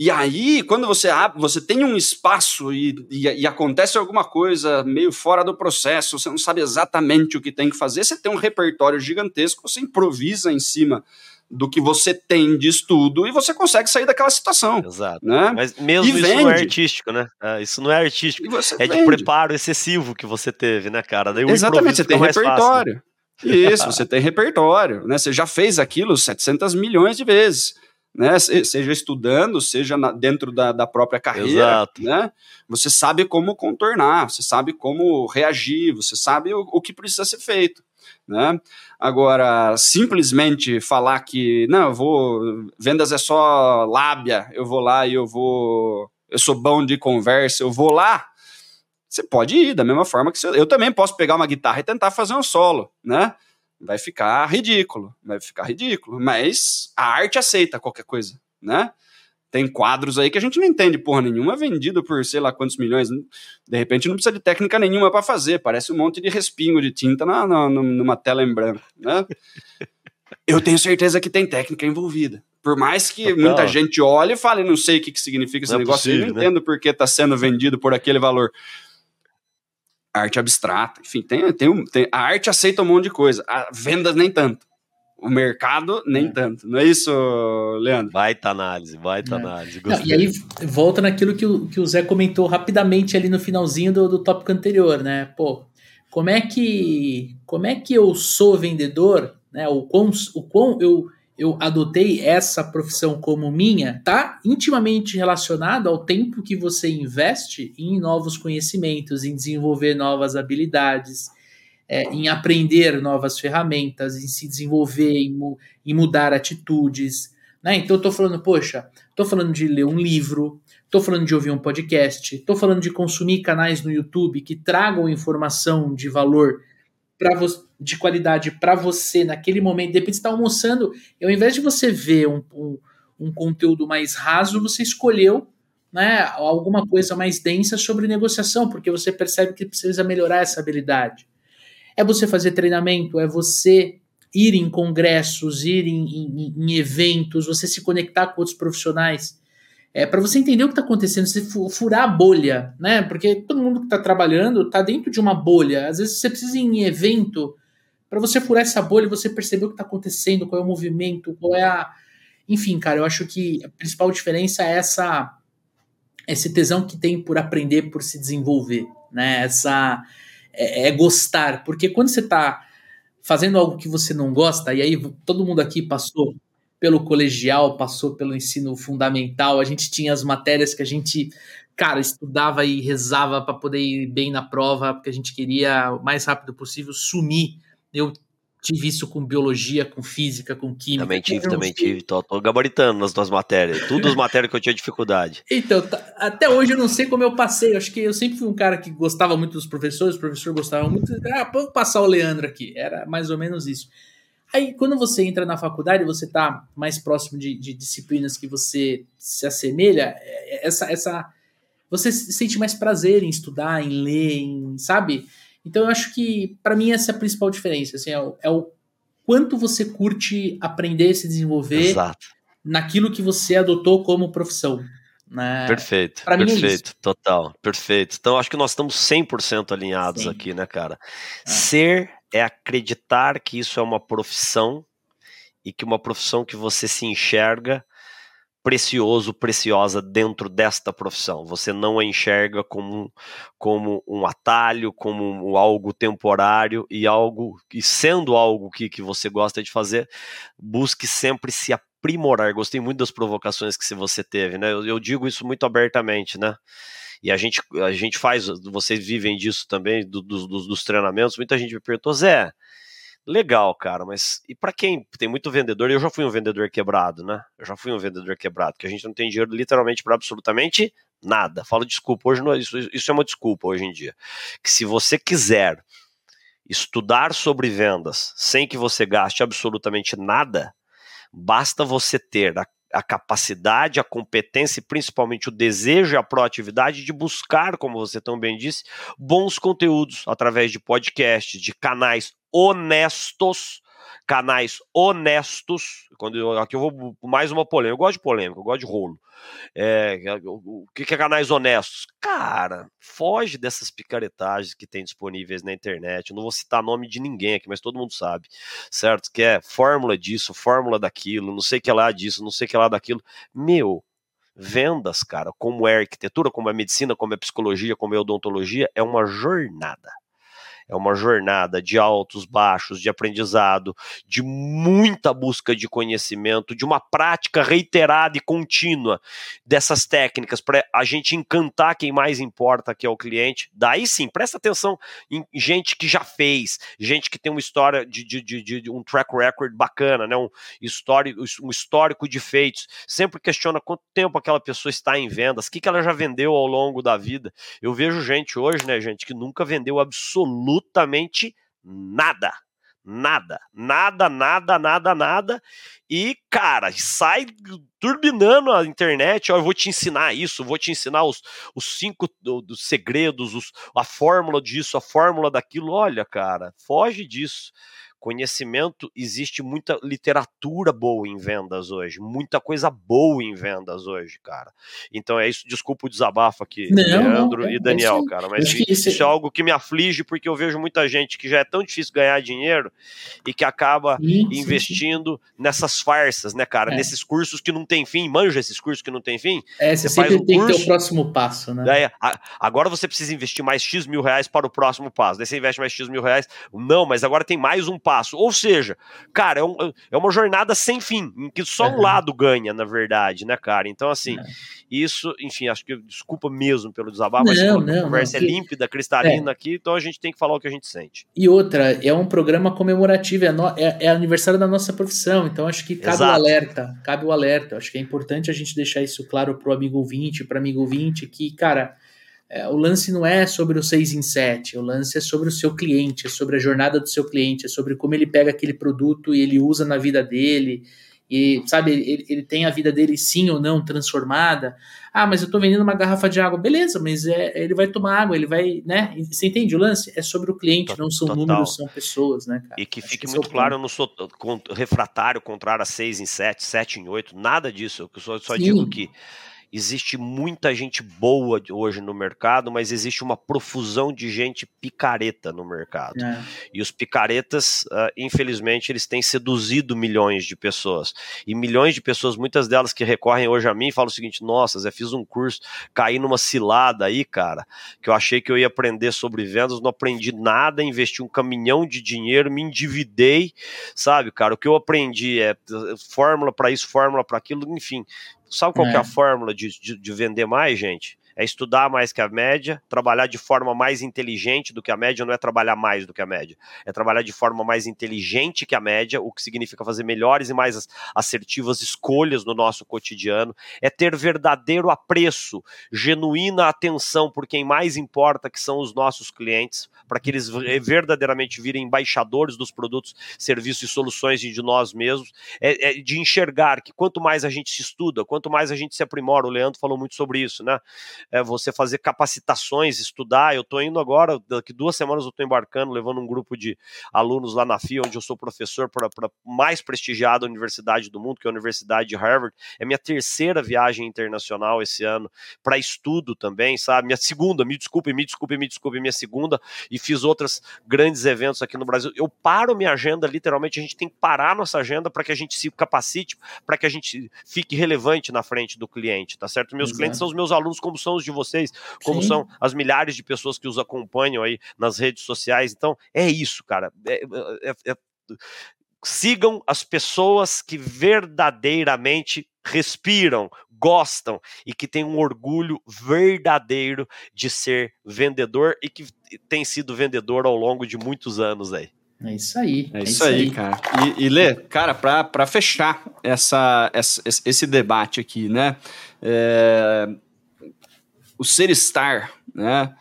E aí, quando você abre, você tem um espaço e, e, e, acontece alguma coisa meio fora do processo, você não sabe exatamente o que tem que fazer, você tem um repertório gigantesco, você improvisa em cima do que você tem de estudo e você consegue sair daquela situação. Exato. Né? Mas mesmo e isso vende. não é artístico, né? É, isso não é artístico. É vende. de preparo excessivo que você teve, né, cara? Daí Exatamente, você tem repertório. Isso, <laughs> você tem repertório, né? Você já fez aquilo 700 milhões de vezes né? Seja estudando, seja na, dentro da, da própria carreira, Exato. né? Você sabe como contornar, você sabe como reagir, você sabe o, o que precisa ser feito. Né? Agora, simplesmente falar que não, eu vou. Vendas é só lábia, eu vou lá e eu vou. Eu sou bom de conversa, eu vou lá. Você pode ir, da mesma forma que você, eu também posso pegar uma guitarra e tentar fazer um solo, né? Vai ficar ridículo, vai ficar ridículo, mas a arte aceita qualquer coisa, né? Tem quadros aí que a gente não entende porra nenhuma, vendido por sei lá quantos milhões. De repente não precisa de técnica nenhuma para fazer, parece um monte de respingo de tinta na, na, numa tela em branco, né? Eu tenho certeza que tem técnica envolvida. Por mais que Total. muita gente olhe e fale, não sei o que, que significa esse não é negócio, é possível, eu não né? entendo por que está sendo vendido por aquele valor arte abstrata, enfim, tem, tem, tem, a arte aceita um monte de coisa, a vendas nem tanto. O mercado, nem é. tanto. Não é isso, Leandro? Baita análise, baita é. análise. Não, e aí volta naquilo que o, que o Zé comentou rapidamente ali no finalzinho do, do tópico anterior, né? Pô, como é que como é que eu sou vendedor, né? O quão, o quão eu eu adotei essa profissão como minha, tá intimamente relacionado ao tempo que você investe em novos conhecimentos, em desenvolver novas habilidades, é, em aprender novas ferramentas, em se desenvolver, em, em mudar atitudes. Né? Então, eu tô falando, poxa, tô falando de ler um livro, tô falando de ouvir um podcast, tô falando de consumir canais no YouTube que tragam informação de valor para de qualidade para você naquele momento, de repente você está almoçando, ao invés de você ver um, um, um, conteúdo mais raso, você escolheu né, alguma coisa mais densa sobre negociação, porque você percebe que precisa melhorar essa habilidade. É você fazer treinamento, é você ir em congressos, ir em, em, em eventos, você se conectar com outros profissionais é, para você entender o que está acontecendo, você furar a bolha, né? Porque todo mundo que está trabalhando está dentro de uma bolha. Às vezes você precisa ir em evento para você furar essa bolha você perceber o que está acontecendo, qual é o movimento, qual é a. Enfim, cara, eu acho que a principal diferença é essa esse tesão que tem por aprender, por se desenvolver, né? Essa é, é gostar, porque quando você está fazendo algo que você não gosta, e aí todo mundo aqui passou pelo colegial, passou pelo ensino fundamental, a gente tinha as matérias que a gente, cara, estudava e rezava para poder ir bem na prova, porque a gente queria o mais rápido possível sumir. Eu tive isso com biologia, com física, com química. Também tive, também tive. Tô, tô, gabaritando nas duas matérias. Tudo as matérias que eu tinha dificuldade. Então, tá, até hoje eu não sei como eu passei. Eu acho que eu sempre fui um cara que gostava muito dos professores, os professores gostavam muito. Ah, vou passar o Leandro aqui. Era mais ou menos isso. Aí, quando você entra na faculdade, você está mais próximo de, de, disciplinas que você se assemelha, é, é, essa, essa, você sente mais prazer em estudar, em ler, em, sabe? Então, eu acho que, para mim, essa é a principal diferença. Assim, é, o, é o quanto você curte aprender, se desenvolver Exato. naquilo que você adotou como profissão. Né? Perfeito, pra perfeito, é total, perfeito. Então, acho que nós estamos 100% alinhados Sim. aqui, né, cara? É. Ser é acreditar que isso é uma profissão e que uma profissão que você se enxerga precioso, preciosa dentro desta profissão. Você não a enxerga como, como um atalho, como um, algo temporário e algo e sendo algo que, que você gosta de fazer, busque sempre se aprimorar. Gostei muito das provocações que você teve, né? Eu, eu digo isso muito abertamente, né? E a gente, a gente faz, vocês vivem disso também, do, do, do, dos treinamentos. Muita gente me perguntou, Zé, legal, cara, mas e para quem tem muito vendedor? Eu já fui um vendedor quebrado, né? Eu já fui um vendedor quebrado, que a gente não tem dinheiro literalmente para absolutamente nada. Falo desculpa, hoje não, é, isso, isso é uma desculpa hoje em dia. Que se você quiser estudar sobre vendas sem que você gaste absolutamente nada, basta você ter a a capacidade, a competência e principalmente o desejo e a proatividade de buscar, como você tão bem disse, bons conteúdos através de podcasts, de canais honestos, canais honestos. Quando aqui eu vou mais uma polêmica. Eu gosto de polêmica, eu gosto de rolo. É, o, o que é canais honestos? Cara, foge dessas picaretagens que tem disponíveis na internet. Eu não vou citar nome de ninguém aqui, mas todo mundo sabe, certo? Que é fórmula disso, fórmula daquilo, não sei o que lá disso, não sei o que lá daquilo. Meu, vendas, cara, como é arquitetura, como é medicina, como é psicologia, como é odontologia, é uma jornada é uma jornada de altos, baixos, de aprendizado, de muita busca de conhecimento, de uma prática reiterada e contínua dessas técnicas para a gente encantar quem mais importa, que é o cliente. Daí sim, presta atenção em gente que já fez, gente que tem uma história de, de, de, de um track record bacana, né? um, histórico, um histórico de feitos. Sempre questiona quanto tempo aquela pessoa está em vendas, o que, que ela já vendeu ao longo da vida. Eu vejo gente hoje, né, gente, que nunca vendeu absolutamente absolutamente nada. Nada, nada, nada, nada, nada. E, cara, sai turbinando a internet. Ó, eu vou te ensinar isso, vou te ensinar os, os cinco do, dos segredos, os, a fórmula disso, a fórmula daquilo. Olha, cara, foge disso conhecimento, existe muita literatura boa em vendas hoje, muita coisa boa em vendas hoje, cara. Então é isso, desculpa o desabafo aqui, não, Leandro não, é, e Daniel, é cara, mas isso, isso é algo que me aflige porque eu vejo muita gente que já é tão difícil ganhar dinheiro e que acaba sim, investindo sim, nessas farsas, né, cara, é. nesses cursos que não tem fim, manja esses cursos que não tem fim. É, você, você sempre um tem curso, que ter o próximo passo, né? Daí, agora você precisa investir mais X mil reais para o próximo passo, daí você investe mais X mil reais, não, mas agora tem mais um passo passo. Ou seja, cara, é, um, é uma jornada sem fim, em que só um uhum. lado ganha, na verdade, né, cara? Então, assim, é. isso, enfim, acho que desculpa mesmo pelo desabafo, mas a conversa não, é límpida, cristalina é. aqui, então a gente tem que falar o que a gente sente. E outra, é um programa comemorativo, é, no, é, é aniversário da nossa profissão, então acho que cabe Exato. o alerta, cabe o alerta. Acho que é importante a gente deixar isso claro pro amigo ouvinte, para amigo ouvinte, que, cara é, o lance não é sobre o 6 em 7, o lance é sobre o seu cliente, é sobre a jornada do seu cliente, é sobre como ele pega aquele produto e ele usa na vida dele, e sabe, ele, ele tem a vida dele sim ou não transformada. Ah, mas eu estou vendendo uma garrafa de água, beleza, mas é, ele vai tomar água, ele vai, né? Você entende o lance? É sobre o cliente, não são Total. números, são pessoas, né, cara? E que Acho fique que muito é claro, eu não sou refratário contrário a 6 em 7, 7 em 8, nada disso, eu só, só digo que Existe muita gente boa hoje no mercado, mas existe uma profusão de gente picareta no mercado. É. E os picaretas, uh, infelizmente, eles têm seduzido milhões de pessoas. E milhões de pessoas, muitas delas que recorrem hoje a mim, falam o seguinte: nossa, Zé, fiz um curso, caí numa cilada aí, cara, que eu achei que eu ia aprender sobre vendas, não aprendi nada, investi um caminhão de dinheiro, me endividei, sabe, cara? O que eu aprendi é fórmula para isso, fórmula para aquilo, enfim, Sabe qual é. é a fórmula de, de, de vender mais, gente? É estudar mais que a média, trabalhar de forma mais inteligente do que a média, não é trabalhar mais do que a média, é trabalhar de forma mais inteligente que a média, o que significa fazer melhores e mais assertivas escolhas no nosso cotidiano, é ter verdadeiro apreço, genuína atenção por quem mais importa, que são os nossos clientes, para que eles verdadeiramente virem embaixadores dos produtos, serviços e soluções de nós mesmos, é, é de enxergar que quanto mais a gente se estuda, quanto mais a gente se aprimora, o Leandro falou muito sobre isso, né? É, você fazer capacitações, estudar. Eu estou indo agora, daqui duas semanas eu estou embarcando, levando um grupo de alunos lá na FIA, onde eu sou professor para a mais prestigiada universidade do mundo, que é a Universidade de Harvard. É minha terceira viagem internacional esse ano, para estudo também, sabe? Minha segunda, me desculpe, me desculpe, me desculpe, minha segunda, e fiz outros grandes eventos aqui no Brasil. Eu paro minha agenda, literalmente, a gente tem que parar nossa agenda para que a gente se capacite, para que a gente fique relevante na frente do cliente, tá certo? Meus Exato. clientes são os meus alunos, como são os de vocês, como Sim. são as milhares de pessoas que os acompanham aí nas redes sociais. Então, é isso, cara. É, é, é, é sigam as pessoas que verdadeiramente respiram, gostam e que têm um orgulho verdadeiro de ser vendedor e que tem sido vendedor ao longo de muitos anos aí. É isso aí. É, é isso, isso aí, aí, cara. E, e Lê, cara, para fechar essa, essa, esse debate aqui, né? É, o ser estar, né?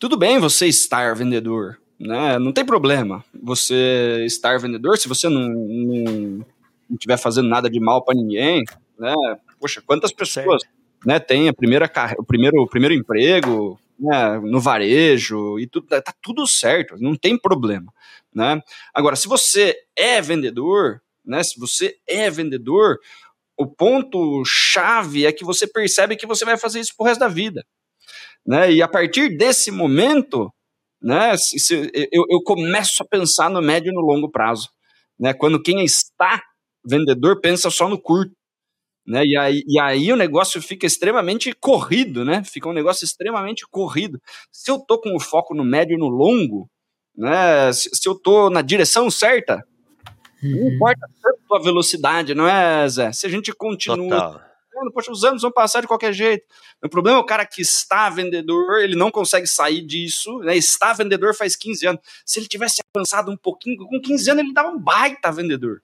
Tudo bem você estar vendedor, né? Não tem problema você estar vendedor se você não, não, não tiver fazendo nada de mal para ninguém, né? Poxa, quantas pessoas, né, têm a primeira o primeiro o primeiro emprego, né, no varejo e tudo, tá tudo certo, não tem problema, né? Agora, se você é vendedor, né, se você é vendedor, o ponto chave é que você percebe que você vai fazer isso pro resto da vida, né? E a partir desse momento, né, se, se, eu, eu começo a pensar no médio e no longo prazo, né? Quando quem está vendedor pensa só no curto. Né? E, aí, e aí o negócio fica extremamente corrido, né? Fica um negócio extremamente corrido. Se eu tô com o foco no médio e no longo, né? Se, se eu tô na direção certa, uhum. não importa tanto a velocidade, não é, Zé? Se a gente continua. Total. Poxa, os anos vão passar de qualquer jeito. O problema é o cara que está vendedor, ele não consegue sair disso, né? Está vendedor faz 15 anos. Se ele tivesse avançado um pouquinho, com 15 anos ele dava um baita vendedor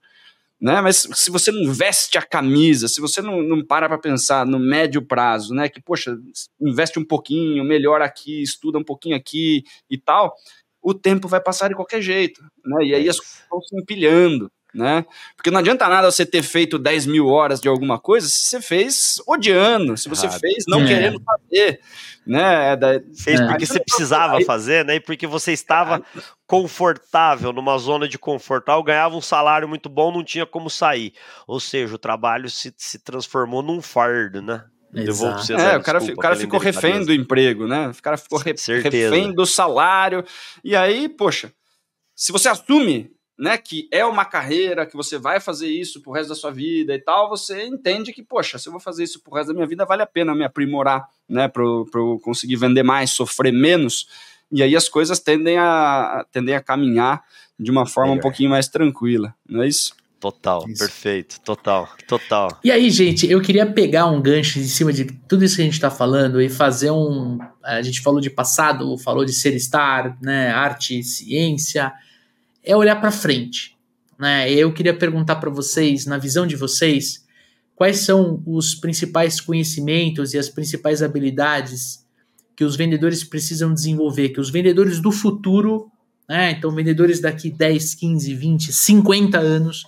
né? Mas se você não veste a camisa, se você não, não para para pensar no médio prazo, né? Que, poxa, investe um pouquinho, melhora aqui, estuda um pouquinho aqui e tal, o tempo vai passar de qualquer jeito, né? E aí as coisas vão se empilhando, né? Porque não adianta nada você ter feito 10 mil horas de alguma coisa se você fez odiando, se você fez não é. querendo fazer, né? Da, fez é. porque você precisava fazer, né? E porque você estava confortável, numa zona de conforto. Eu ganhava um salário muito bom, não tinha como sair. Ou seja, o trabalho se, se transformou num fardo, né? Exato. É, o cara, desculpa, o cara ficou refém do emprego, né? O cara ficou re, refém do salário. E aí, poxa, se você assume né, que é uma carreira, que você vai fazer isso pro resto da sua vida e tal, você entende que, poxa, se eu vou fazer isso pro resto da minha vida, vale a pena me aprimorar, né, para eu conseguir vender mais, sofrer menos, e aí as coisas tendem a, tendem a caminhar de uma forma um pouquinho mais tranquila, não é isso? Total, isso. perfeito, total, total. E aí, gente, eu queria pegar um gancho em cima de tudo isso que a gente está falando e fazer um. A gente falou de passado, falou de ser estar, né? Arte, ciência é olhar para frente. Né? Eu queria perguntar para vocês, na visão de vocês, quais são os principais conhecimentos e as principais habilidades que os vendedores precisam desenvolver, que os vendedores do futuro, né? então vendedores daqui 10, 15, 20, 50 anos,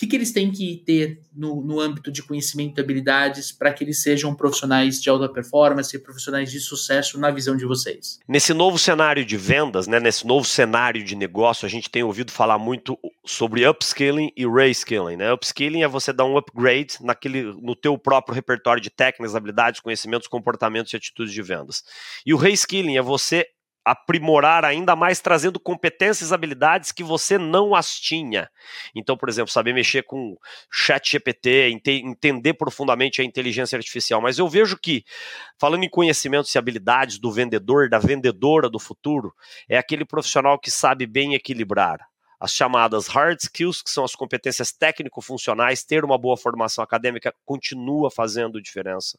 que, que eles têm que ter no, no âmbito de conhecimento e habilidades para que eles sejam profissionais de alta performance, profissionais de sucesso na visão de vocês? Nesse novo cenário de vendas, né, nesse novo cenário de negócio, a gente tem ouvido falar muito sobre upskilling e reskilling. Né? Upskilling é você dar um upgrade naquele, no teu próprio repertório de técnicas, habilidades, conhecimentos, comportamentos e atitudes de vendas. E o reskilling é você aprimorar ainda mais, trazendo competências e habilidades que você não as tinha. Então, por exemplo, saber mexer com chat GPT, ente entender profundamente a inteligência artificial. Mas eu vejo que, falando em conhecimentos e habilidades do vendedor, da vendedora do futuro, é aquele profissional que sabe bem equilibrar as chamadas hard skills, que são as competências técnico-funcionais, ter uma boa formação acadêmica continua fazendo diferença.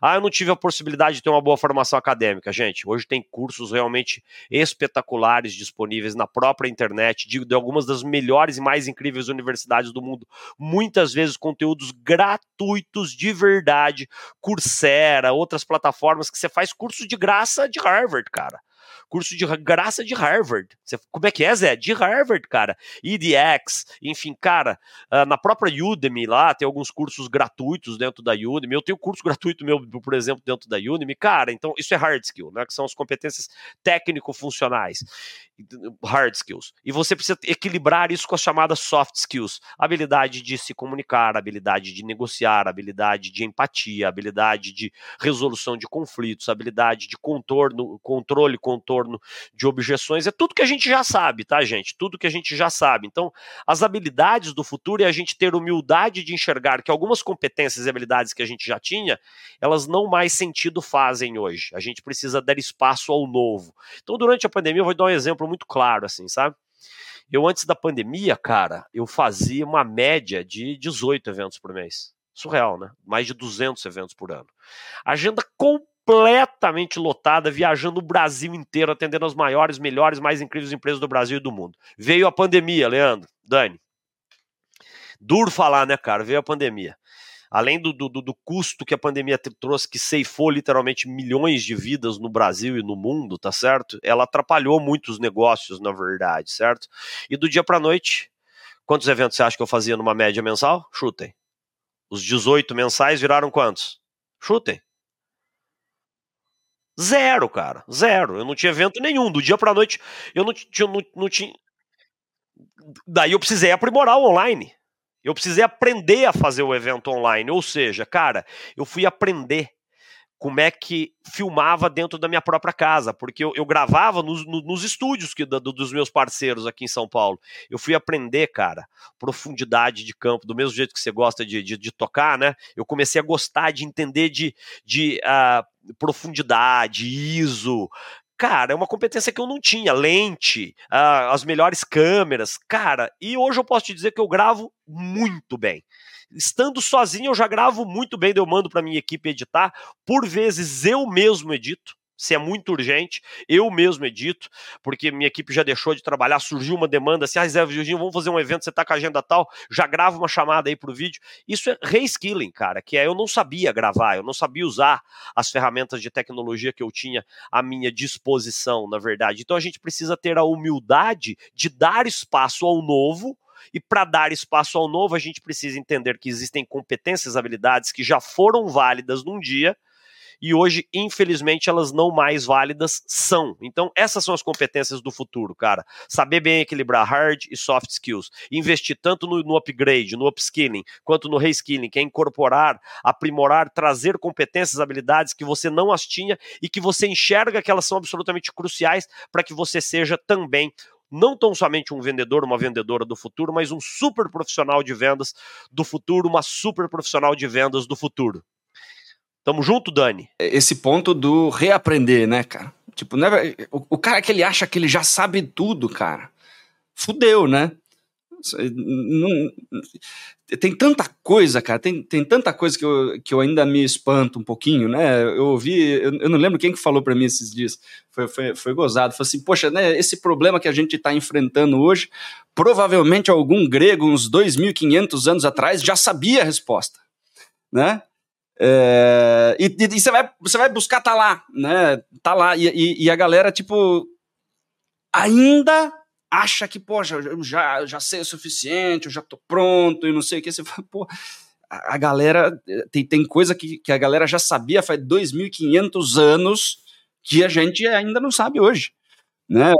Ah, eu não tive a possibilidade de ter uma boa formação acadêmica. Gente, hoje tem cursos realmente espetaculares disponíveis na própria internet, de, de algumas das melhores e mais incríveis universidades do mundo. Muitas vezes conteúdos gratuitos de verdade, Coursera, outras plataformas que você faz curso de graça de Harvard, cara curso de graça de Harvard. Você, como é que é, Zé? De Harvard, cara. EDX, enfim, cara, uh, na própria Udemy lá tem alguns cursos gratuitos dentro da Udemy. Eu tenho curso <laughs> gratuito meu, por exemplo, dentro da Udemy. Cara, então isso é hard skill, né? Que são as competências técnico-funcionais. Hard skills. E você precisa equilibrar isso com as chamadas soft skills. Habilidade de se comunicar, habilidade de negociar, habilidade de empatia, habilidade de resolução de conflitos, habilidade de contorno, controle, contorno torno de objeções, é tudo que a gente já sabe, tá, gente? Tudo que a gente já sabe. Então, as habilidades do futuro é a gente ter humildade de enxergar que algumas competências e habilidades que a gente já tinha, elas não mais sentido fazem hoje. A gente precisa dar espaço ao novo. Então, durante a pandemia, eu vou dar um exemplo muito claro, assim, sabe? Eu, antes da pandemia, cara, eu fazia uma média de 18 eventos por mês. Surreal, né? Mais de 200 eventos por ano. Agenda completamente completamente lotada, viajando o Brasil inteiro, atendendo as maiores, melhores, mais incríveis empresas do Brasil e do mundo. Veio a pandemia, Leandro, Dani. Duro falar, né, cara? Veio a pandemia. Além do, do, do custo que a pandemia trouxe, que ceifou literalmente milhões de vidas no Brasil e no mundo, tá certo? Ela atrapalhou muitos negócios, na verdade, certo? E do dia para noite, quantos eventos você acha que eu fazia numa média mensal? Chutem. Os 18 mensais viraram quantos? Chutem. Zero, cara. Zero. Eu não tinha evento nenhum. Do dia pra noite, eu não, tinha, não, não tinha. Daí eu precisei aprimorar o online. Eu precisei aprender a fazer o evento online. Ou seja, cara, eu fui aprender como é que filmava dentro da minha própria casa, porque eu, eu gravava nos, nos estúdios que, do, dos meus parceiros aqui em São Paulo. Eu fui aprender, cara, profundidade de campo, do mesmo jeito que você gosta de, de, de tocar, né? Eu comecei a gostar de entender de, de uh, profundidade, ISO, cara, é uma competência que eu não tinha. Lente, uh, as melhores câmeras, cara. E hoje eu posso te dizer que eu gravo muito bem. Estando sozinho, eu já gravo muito bem, eu mando para minha equipe editar. Por vezes eu mesmo edito se é muito urgente, eu mesmo edito, porque minha equipe já deixou de trabalhar, surgiu uma demanda assim, ah, Zé vamos fazer um evento, você tá com a agenda tal, já grava uma chamada aí pro vídeo. Isso é reskilling, cara, que é eu não sabia gravar, eu não sabia usar as ferramentas de tecnologia que eu tinha à minha disposição, na verdade. Então a gente precisa ter a humildade de dar espaço ao novo, e para dar espaço ao novo, a gente precisa entender que existem competências, habilidades que já foram válidas num dia e hoje, infelizmente, elas não mais válidas são. Então, essas são as competências do futuro, cara. Saber bem equilibrar hard e soft skills. Investir tanto no, no upgrade, no upskilling, quanto no reskilling, que é incorporar, aprimorar, trazer competências, habilidades que você não as tinha e que você enxerga que elas são absolutamente cruciais para que você seja também não tão somente um vendedor, uma vendedora do futuro, mas um super profissional de vendas do futuro, uma super profissional de vendas do futuro. Tamo junto, Dani? Esse ponto do reaprender, né, cara? Tipo, né, o, o cara que ele acha que ele já sabe tudo, cara, fudeu, né? Não, tem tanta coisa, cara, tem, tem tanta coisa que eu, que eu ainda me espanto um pouquinho, né? Eu ouvi, eu, eu não lembro quem que falou para mim esses dias, foi, foi, foi gozado, falou assim, poxa, né, esse problema que a gente está enfrentando hoje, provavelmente algum grego, uns 2.500 anos atrás, já sabia a resposta, né? É, e, e, você, vai, você vai buscar tá lá, né? Tá lá, e, e, e a galera, tipo, ainda acha que, poxa, eu já, já sei o suficiente, eu já tô pronto e não sei o que. Você fala, pô, a, a galera. Tem, tem coisa que, que a galera já sabia faz 2.500 anos que a gente ainda não sabe hoje, né?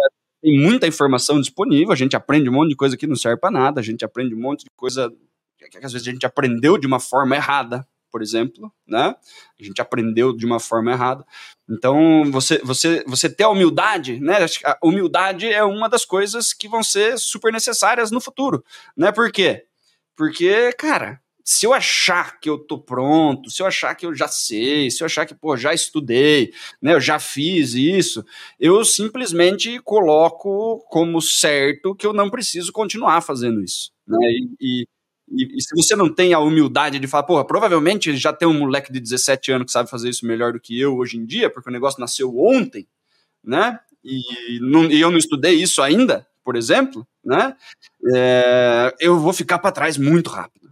Tem muita informação disponível, a gente aprende um monte de coisa que não serve para nada, a gente aprende um monte de coisa que, que às vezes a gente aprendeu de uma forma errada, por exemplo, né? A gente aprendeu de uma forma errada. Então, você, você, você ter a humildade, né? A humildade é uma das coisas que vão ser super necessárias no futuro, né? Por quê? Porque, cara, se eu achar que eu tô pronto, se eu achar que eu já sei, se eu achar que, pô, já estudei, né, eu já fiz isso, eu simplesmente coloco como certo que eu não preciso continuar fazendo isso, né, e, e e, e, se você não tem a humildade de falar, porra, provavelmente já tem um moleque de 17 anos que sabe fazer isso melhor do que eu hoje em dia, porque o negócio nasceu ontem, né? E, não, e eu não estudei isso ainda, por exemplo, né? É, eu vou ficar para trás muito rápido,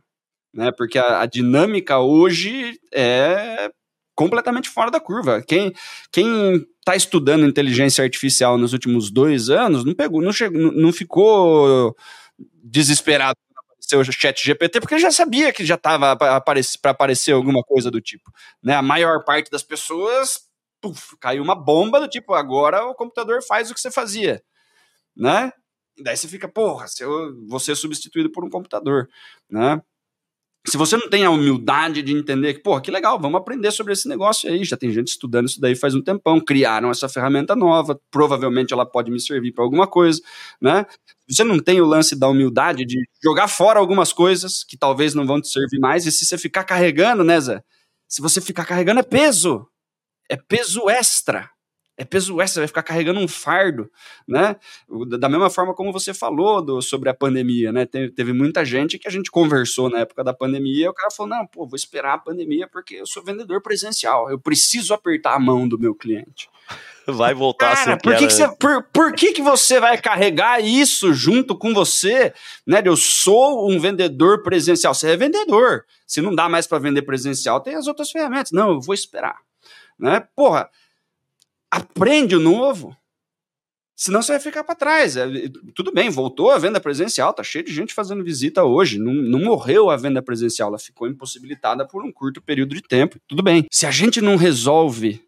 né? Porque a, a dinâmica hoje é completamente fora da curva. Quem, quem está estudando inteligência artificial nos últimos dois anos não pegou, não, chegou, não ficou desesperado seu chat GPT, porque ele já sabia que já estava para aparecer, aparecer alguma coisa do tipo. Né? A maior parte das pessoas, puf, caiu uma bomba do tipo, agora o computador faz o que você fazia. Né? E daí você fica, porra, se eu vou ser substituído por um computador. Né? Se você não tem a humildade de entender que, pô, que legal, vamos aprender sobre esse negócio aí, já tem gente estudando isso daí faz um tempão, criaram essa ferramenta nova, provavelmente ela pode me servir para alguma coisa, né? Você não tem o lance da humildade de jogar fora algumas coisas que talvez não vão te servir mais, e se você ficar carregando, né, Zé? Se você ficar carregando é peso, é peso extra, é peso extra, vai ficar carregando um fardo, né? Da mesma forma como você falou do, sobre a pandemia, né? Teve, teve, muita gente que a gente conversou na época da pandemia, e o cara falou: não, pô, vou esperar a pandemia porque eu sou vendedor presencial, eu preciso apertar a mão do meu cliente. <laughs> Vai voltar cara, a ser por que, que você, por, por que, que você vai carregar isso junto com você? Né? Eu sou um vendedor presencial. Você é vendedor. Se não dá mais para vender presencial, tem as outras ferramentas. Não, eu vou esperar. Né? Porra, aprende o novo, senão você vai ficar para trás. É, tudo bem, voltou a venda presencial, tá cheio de gente fazendo visita hoje, não, não morreu a venda presencial, ela ficou impossibilitada por um curto período de tempo, tudo bem. Se a gente não resolve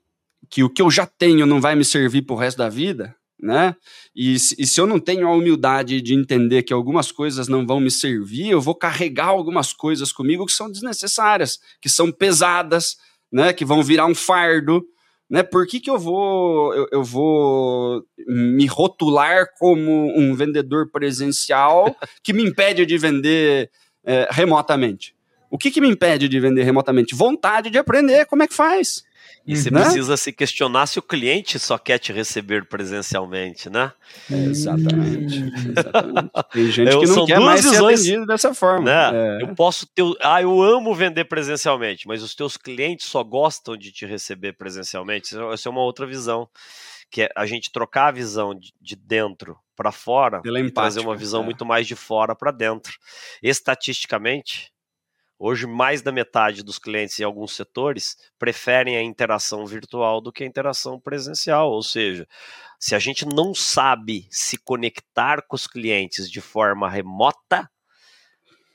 que o que eu já tenho não vai me servir pro resto da vida, né? E, e, se eu não tenho a humildade de entender que algumas coisas não vão me servir, eu vou carregar algumas coisas comigo que são desnecessárias, que são pesadas, né? Que vão virar um fardo, né? Por que, que eu vou eu, eu vou me rotular como um vendedor presencial <laughs> que me impede de vender é, remotamente? O que, que me impede de vender remotamente? Vontade de aprender como é que faz. E você né? precisa se questionar se o cliente só quer te receber presencialmente, né? É, exatamente, exatamente. Tem <laughs> gente eu, que não quer mais visões, ser atendido dessa forma. Né? É. Eu posso ter. Ah, eu amo vender presencialmente, mas os teus clientes só gostam de te receber presencialmente. Essa é uma outra visão. Que é a gente trocar a visão de, de dentro para fora Pela e empática, trazer uma visão é. muito mais de fora para dentro. Estatisticamente, Hoje, mais da metade dos clientes em alguns setores preferem a interação virtual do que a interação presencial. Ou seja, se a gente não sabe se conectar com os clientes de forma remota,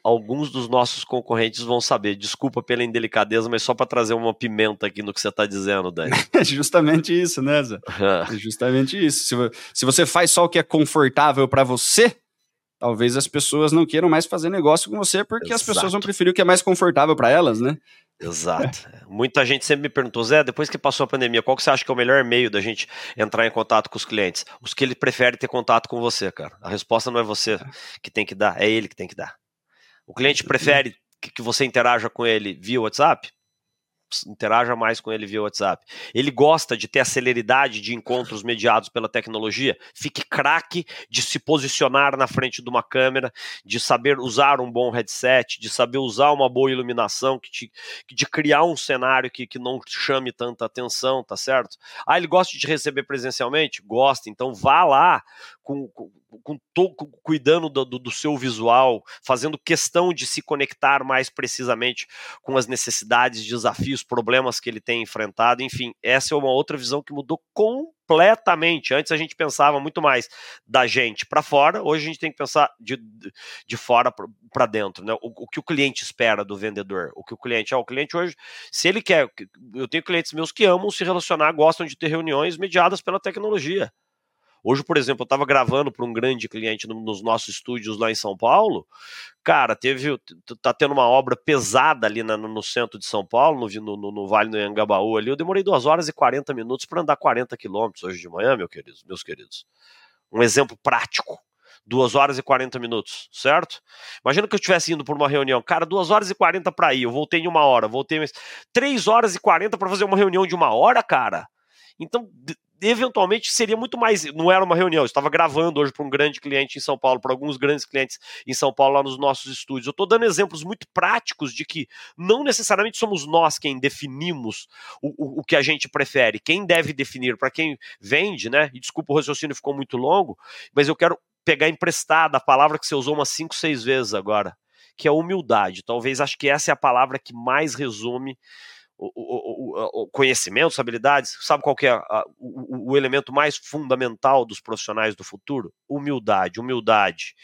alguns dos nossos concorrentes vão saber. Desculpa pela indelicadeza, mas só para trazer uma pimenta aqui no que você está dizendo, Dani. <laughs> É justamente isso, né, Zé? É justamente isso. Se, se você faz só o que é confortável para você, talvez as pessoas não queiram mais fazer negócio com você porque Exato. as pessoas vão preferir o que é mais confortável para elas, né? Exato. <laughs> Muita gente sempre me perguntou, Zé, depois que passou a pandemia, qual que você acha que é o melhor meio da gente entrar em contato com os clientes? Os que ele prefere ter contato com você, cara. A resposta não é você que tem que dar, é ele que tem que dar. O cliente prefere que você interaja com ele via WhatsApp? Interaja mais com ele via WhatsApp. Ele gosta de ter a celeridade de encontros mediados pela tecnologia. Fique craque de se posicionar na frente de uma câmera, de saber usar um bom headset, de saber usar uma boa iluminação, que te, de criar um cenário que, que não chame tanta atenção, tá certo? Ah, ele gosta de receber presencialmente? Gosta, então vá lá com, com com, cuidando do, do, seu visual, fazendo questão de se conectar mais precisamente com as necessidades, desafios, problemas que ele tem enfrentado. Enfim, essa é uma outra visão que mudou completamente. Antes a gente pensava muito mais da gente para fora, hoje a gente tem que pensar de, de fora para dentro. Né? O, o, que o cliente espera do vendedor, o que o cliente é. O cliente hoje, se ele quer. Eu tenho clientes meus que amam se relacionar, gostam de ter reuniões mediadas pela tecnologia. Hoje, por exemplo, eu estava gravando para um grande cliente no, nos nossos estúdios lá em São Paulo. Cara, teve. tá tendo uma obra pesada ali na, no centro de São Paulo, no, no, no Vale do Anhangabaú ali. Eu demorei 2 horas e 40 minutos para andar 40 quilômetros hoje de manhã, meu queridos, meus queridos. Um exemplo prático. 2 horas e 40 minutos, certo? Imagina que eu estivesse indo por uma reunião, cara, 2 horas e 40 para ir, eu voltei em uma hora, voltei mais 3 horas e 40 para fazer uma reunião de uma hora, cara. Então, eventualmente seria muito mais. Não era uma reunião, eu estava gravando hoje para um grande cliente em São Paulo, para alguns grandes clientes em São Paulo, lá nos nossos estúdios. Eu estou dando exemplos muito práticos de que não necessariamente somos nós quem definimos o, o, o que a gente prefere. Quem deve definir para quem vende, né? E desculpa, o raciocínio ficou muito longo, mas eu quero pegar emprestada a palavra que você usou umas cinco, seis vezes agora, que é humildade. Talvez acho que essa é a palavra que mais resume o, o, o, conhecimento, habilidades, sabe qual é a, o, o, elemento mais fundamental dos profissionais do futuro? Humildade, humildade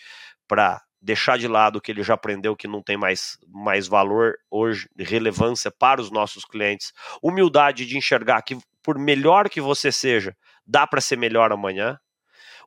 para deixar de lado o que ele já aprendeu que não tem mais, mais valor hoje, relevância para os nossos clientes. Humildade de enxergar que por melhor que você seja, dá para ser melhor amanhã.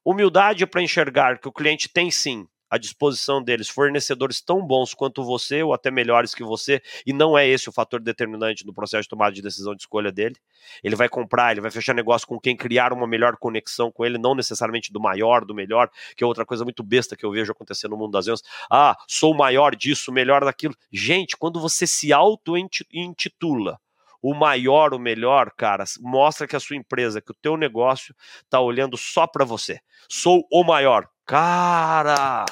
Humildade para enxergar que o cliente tem sim à disposição deles fornecedores tão bons quanto você ou até melhores que você, e não é esse o fator determinante no processo de tomada de decisão de escolha dele. Ele vai comprar, ele vai fechar negócio com quem criar uma melhor conexão com ele, não necessariamente do maior, do melhor, que é outra coisa muito besta que eu vejo acontecer no mundo das vendas. Ah, sou maior disso, melhor daquilo. Gente, quando você se auto-intitula o maior, o melhor, cara, mostra que a sua empresa, que o teu negócio está olhando só para você. Sou o maior. Cara,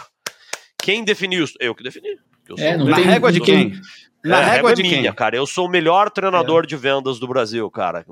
quem definiu isso? Eu que defini. Eu é, na régua de quem? Na é, régua de é minha, quem? cara. Eu sou o melhor treinador é. de vendas do Brasil, cara.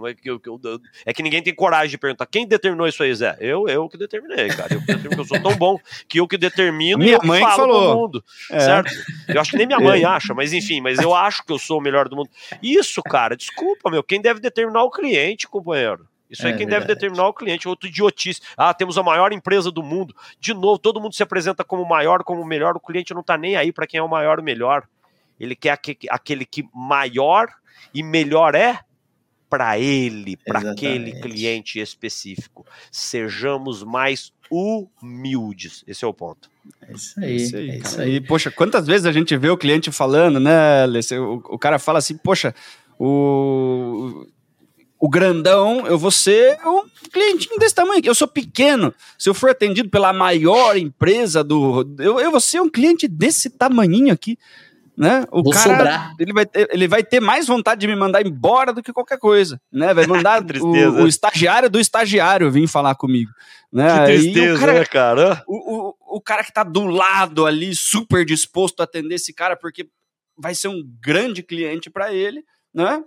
É que ninguém tem coragem de perguntar quem determinou isso aí, Zé. Eu, eu que determinei, cara. Eu, que eu sou tão bom que eu que determino minha e mãe falo falou. mundo. É. Certo? Eu acho que nem minha mãe é. acha, mas enfim, mas eu acho que eu sou o melhor do mundo. Isso, cara, desculpa, meu. Quem deve determinar o cliente, companheiro. Isso é, é quem verdade. deve determinar o cliente. Outro idiotice. Ah, temos a maior empresa do mundo. De novo, todo mundo se apresenta como maior, como melhor. O cliente não está nem aí para quem é o maior ou melhor. Ele quer aquele que maior e melhor é para ele, para aquele cliente específico. Sejamos mais humildes. Esse é o ponto. É isso aí. É isso aí, é isso aí. E, poxa, quantas vezes a gente vê o cliente falando, né, o, o cara fala assim, poxa, o o grandão, eu vou ser um clientinho desse tamanho. Eu sou pequeno. Se eu for atendido pela maior empresa do. Eu, eu vou ser um cliente desse tamanhinho aqui. Né? O vou cara, sobrar. Ele vai, ter, ele vai ter mais vontade de me mandar embora do que qualquer coisa. Né? Vai mandar <laughs> o, o, estagiário do estagiário vir falar comigo. Né? Que tristeza, cara, né, cara? O, o, o cara que tá do lado ali, super disposto a atender esse cara, porque vai ser um grande cliente para ele, né?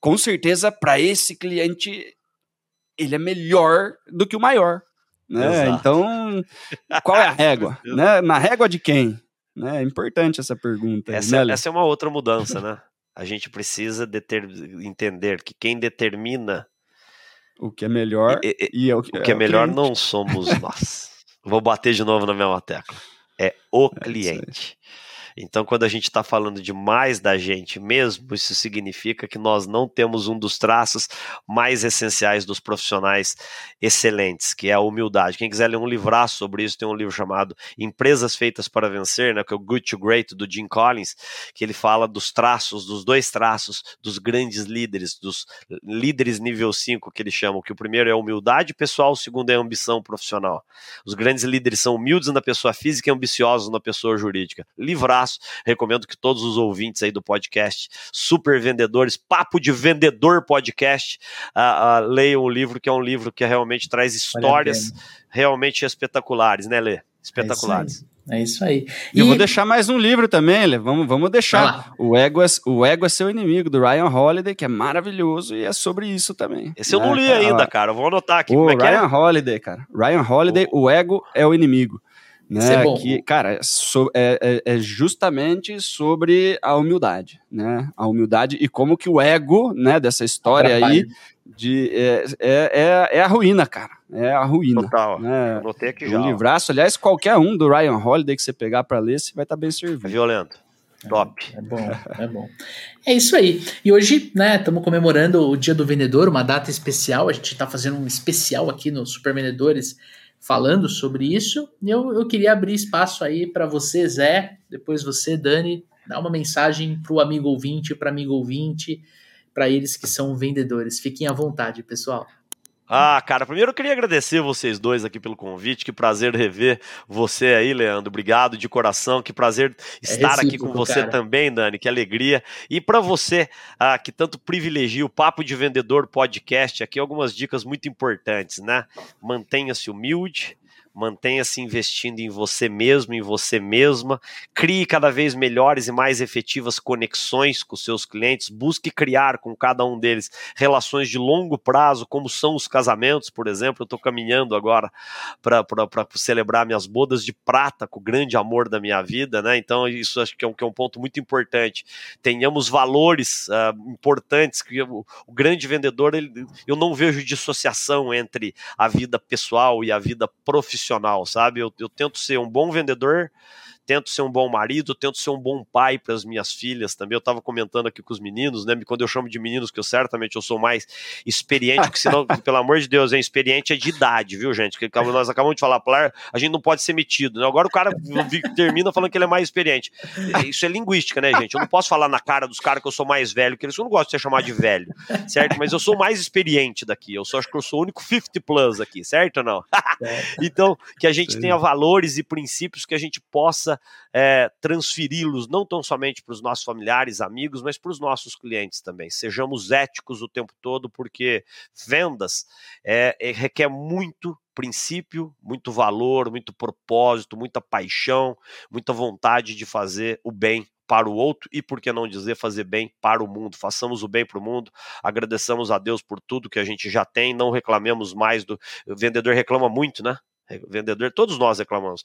Com certeza para esse cliente ele é melhor do que o maior. Né? Então, qual é a <laughs> régua? né? Na régua de quem? Né? É importante essa pergunta. Essa, né, essa é uma outra mudança, né? A gente precisa deter, entender que quem determina o que é melhor e, e, e é o, que, o que é, é melhor cliente. não somos nós. <laughs> Vou bater de novo na mesma tecla. É o é cliente. Então, quando a gente está falando de mais da gente mesmo, isso significa que nós não temos um dos traços mais essenciais dos profissionais excelentes, que é a humildade. Quem quiser ler um livraço sobre isso, tem um livro chamado Empresas Feitas para Vencer, né, que é o Good to Great, do Jim Collins, que ele fala dos traços, dos dois traços dos grandes líderes, dos líderes nível 5, que ele chama, que o primeiro é a humildade pessoal, o segundo é a ambição profissional. Os grandes líderes são humildes na pessoa física e ambiciosos na pessoa jurídica. Livrar abraço. Recomendo que todos os ouvintes aí do podcast, super vendedores, Papo de Vendedor Podcast, uh, uh, leiam o livro, que é um livro que realmente traz histórias realmente espetaculares, né, Lê? Espetaculares. É isso aí. E, e eu vou deixar mais um livro também, Lê. Vamos, vamos deixar. O ego, é, o ego é seu inimigo, do Ryan Holiday, que é maravilhoso e é sobre isso também. Esse né? eu não li ainda, cara. Eu vou anotar aqui. O é Ryan é? Holiday, cara. Ryan Holiday, o... o ego é o inimigo. Né, é bom. Que, cara, so, é, é, é, justamente sobre a humildade, né? A humildade e como que o ego, né, dessa história aí, de, é, é, é, é, a ruína, cara. É a ruína. Total. Né? Anotei aqui já. Um livraço, aliás, qualquer um do Ryan Holiday que você pegar para ler, você vai estar tá bem servido. É violento. Top. É, é, bom, é bom. É isso aí. E hoje, né, estamos comemorando o Dia do Vendedor, uma data especial. A gente está fazendo um especial aqui no Super Vendedores falando sobre isso. Eu, eu queria abrir espaço aí para você, Zé, depois você, Dani, dar uma mensagem para o amigo ouvinte, para amigo ouvinte, para eles que são vendedores. Fiquem à vontade, pessoal. Ah, cara, primeiro eu queria agradecer vocês dois aqui pelo convite. Que prazer rever você aí, Leandro. Obrigado de coração. Que prazer é estar aqui com você cara. também, Dani. Que alegria. E para você ah, que tanto privilegia o Papo de Vendedor podcast, aqui algumas dicas muito importantes, né? Mantenha-se humilde, mantenha-se investindo em você mesmo, em você mesma, crie cada vez melhores e mais efetivas conexões com seus clientes, busque criar com cada um deles relações de longo prazo, como são os casamentos, por exemplo. Eu estou caminhando agora para celebrar minhas bodas de prata com o grande amor da minha vida, né? Então, isso acho que é um, que é um ponto muito importante. Tenhamos valores uh, importantes, que o, o grande vendedor, ele, eu não vejo dissociação entre a vida pessoal e a vida profissional profissional, sabe? Eu, eu tento ser um bom vendedor tento ser um bom marido, tento ser um bom pai para as minhas filhas também. Eu estava comentando aqui com os meninos, né? Quando eu chamo de meninos, que eu certamente eu sou mais experiente, que senão, <laughs> pelo amor de Deus, é experiente é de idade, viu, gente? Que nós acabamos de falar, a gente não pode ser metido, né? Agora o cara termina falando que ele é mais experiente. Isso é linguística, né, gente? Eu não posso falar na cara dos caras que eu sou mais velho que eles. Eu não gosto de ser chamado de velho, certo? Mas eu sou mais experiente daqui. Eu só acho que eu sou o único 50 plus aqui, certo ou não? então, que a gente tenha valores e princípios que a gente possa é, transferi-los não tão somente para os nossos familiares, amigos, mas para os nossos clientes também. Sejamos éticos o tempo todo, porque vendas é, é, requer muito princípio, muito valor, muito propósito, muita paixão, muita vontade de fazer o bem para o outro e, por que não dizer, fazer bem para o mundo. Façamos o bem para o mundo, agradeçamos a Deus por tudo que a gente já tem, não reclamemos mais do. O vendedor reclama muito, né? Vendedor, todos nós reclamamos.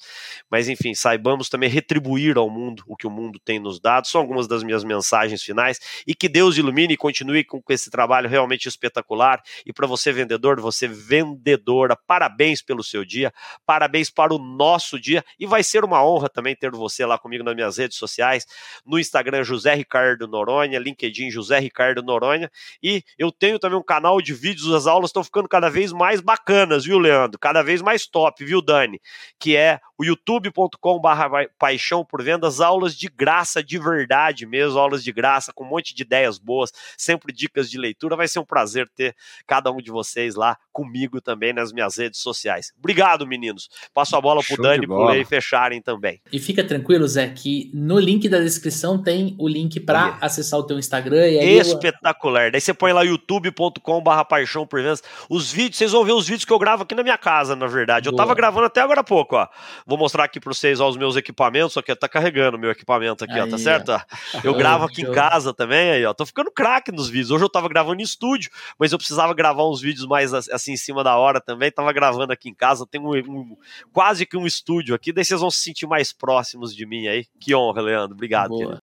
Mas enfim, saibamos também retribuir ao mundo o que o mundo tem nos dado. São algumas das minhas mensagens finais. E que Deus ilumine e continue com esse trabalho realmente espetacular. E para você, vendedor, você vendedora, parabéns pelo seu dia, parabéns para o nosso dia. E vai ser uma honra também ter você lá comigo nas minhas redes sociais. No Instagram, José Ricardo Noronha, LinkedIn, José Ricardo Noronha. E eu tenho também um canal de vídeos, as aulas estão ficando cada vez mais bacanas, viu, Leandro? Cada vez mais top, viu, Dani? Que é o youtube.com/barra paixão por vendas, aulas de graça, de verdade mesmo, aulas de graça, com um monte de ideias boas, sempre dicas de leitura. Vai ser um prazer ter cada um de vocês lá comigo também nas minhas redes sociais. Obrigado, meninos. Passo a bola pro Show Dani e pro Lei fecharem também. E fica tranquilo, Zé, que no link da descrição tem o link para acessar o teu Instagram. E aí Espetacular. Eu... Daí você põe lá youtube.com/barra paixão por vendas. Os vídeos, vocês vão ver os vídeos que eu gravo aqui na minha casa, na verdade. Eu Boa. tava gravando até agora há pouco, ó. Vou mostrar aqui para vocês ó, os meus equipamentos, só que tá carregando meu equipamento aqui, aí, ó, tá certo? Ó. Eu gravo aqui em casa também, aí, ó. Tô ficando craque nos vídeos. Hoje eu tava gravando em estúdio, mas eu precisava gravar uns vídeos mais assim em cima da hora também. Tava gravando aqui em casa, tem um, um, quase que um estúdio aqui, daí vocês vão se sentir mais próximos de mim aí. Que honra, Leandro. Obrigado, Boa. Querido.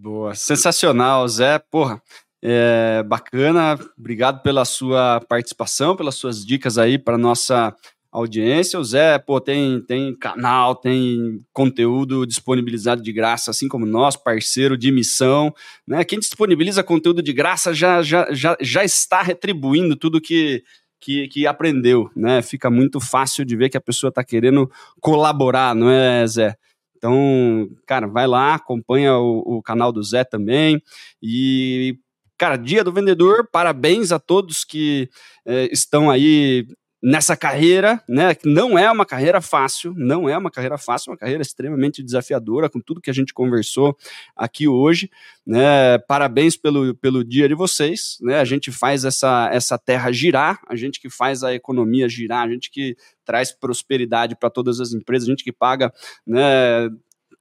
Boa, sensacional, Zé. Porra, é, bacana. Obrigado pela sua participação, pelas suas dicas aí para nossa audiência. O Zé, pô, tem, tem canal, tem conteúdo disponibilizado de graça, assim como nós, parceiro de missão. Né? Quem disponibiliza conteúdo de graça já, já, já, já está retribuindo tudo que, que, que aprendeu. Né? Fica muito fácil de ver que a pessoa está querendo colaborar, não é, Zé? Então, cara, vai lá, acompanha o, o canal do Zé também. E Cara, dia do vendedor, parabéns a todos que eh, estão aí nessa carreira, né, que não é uma carreira fácil, não é uma carreira fácil, é uma carreira extremamente desafiadora, com tudo que a gente conversou aqui hoje, né, parabéns pelo, pelo dia de vocês, né, a gente faz essa, essa terra girar, a gente que faz a economia girar, a gente que traz prosperidade para todas as empresas, a gente que paga, né,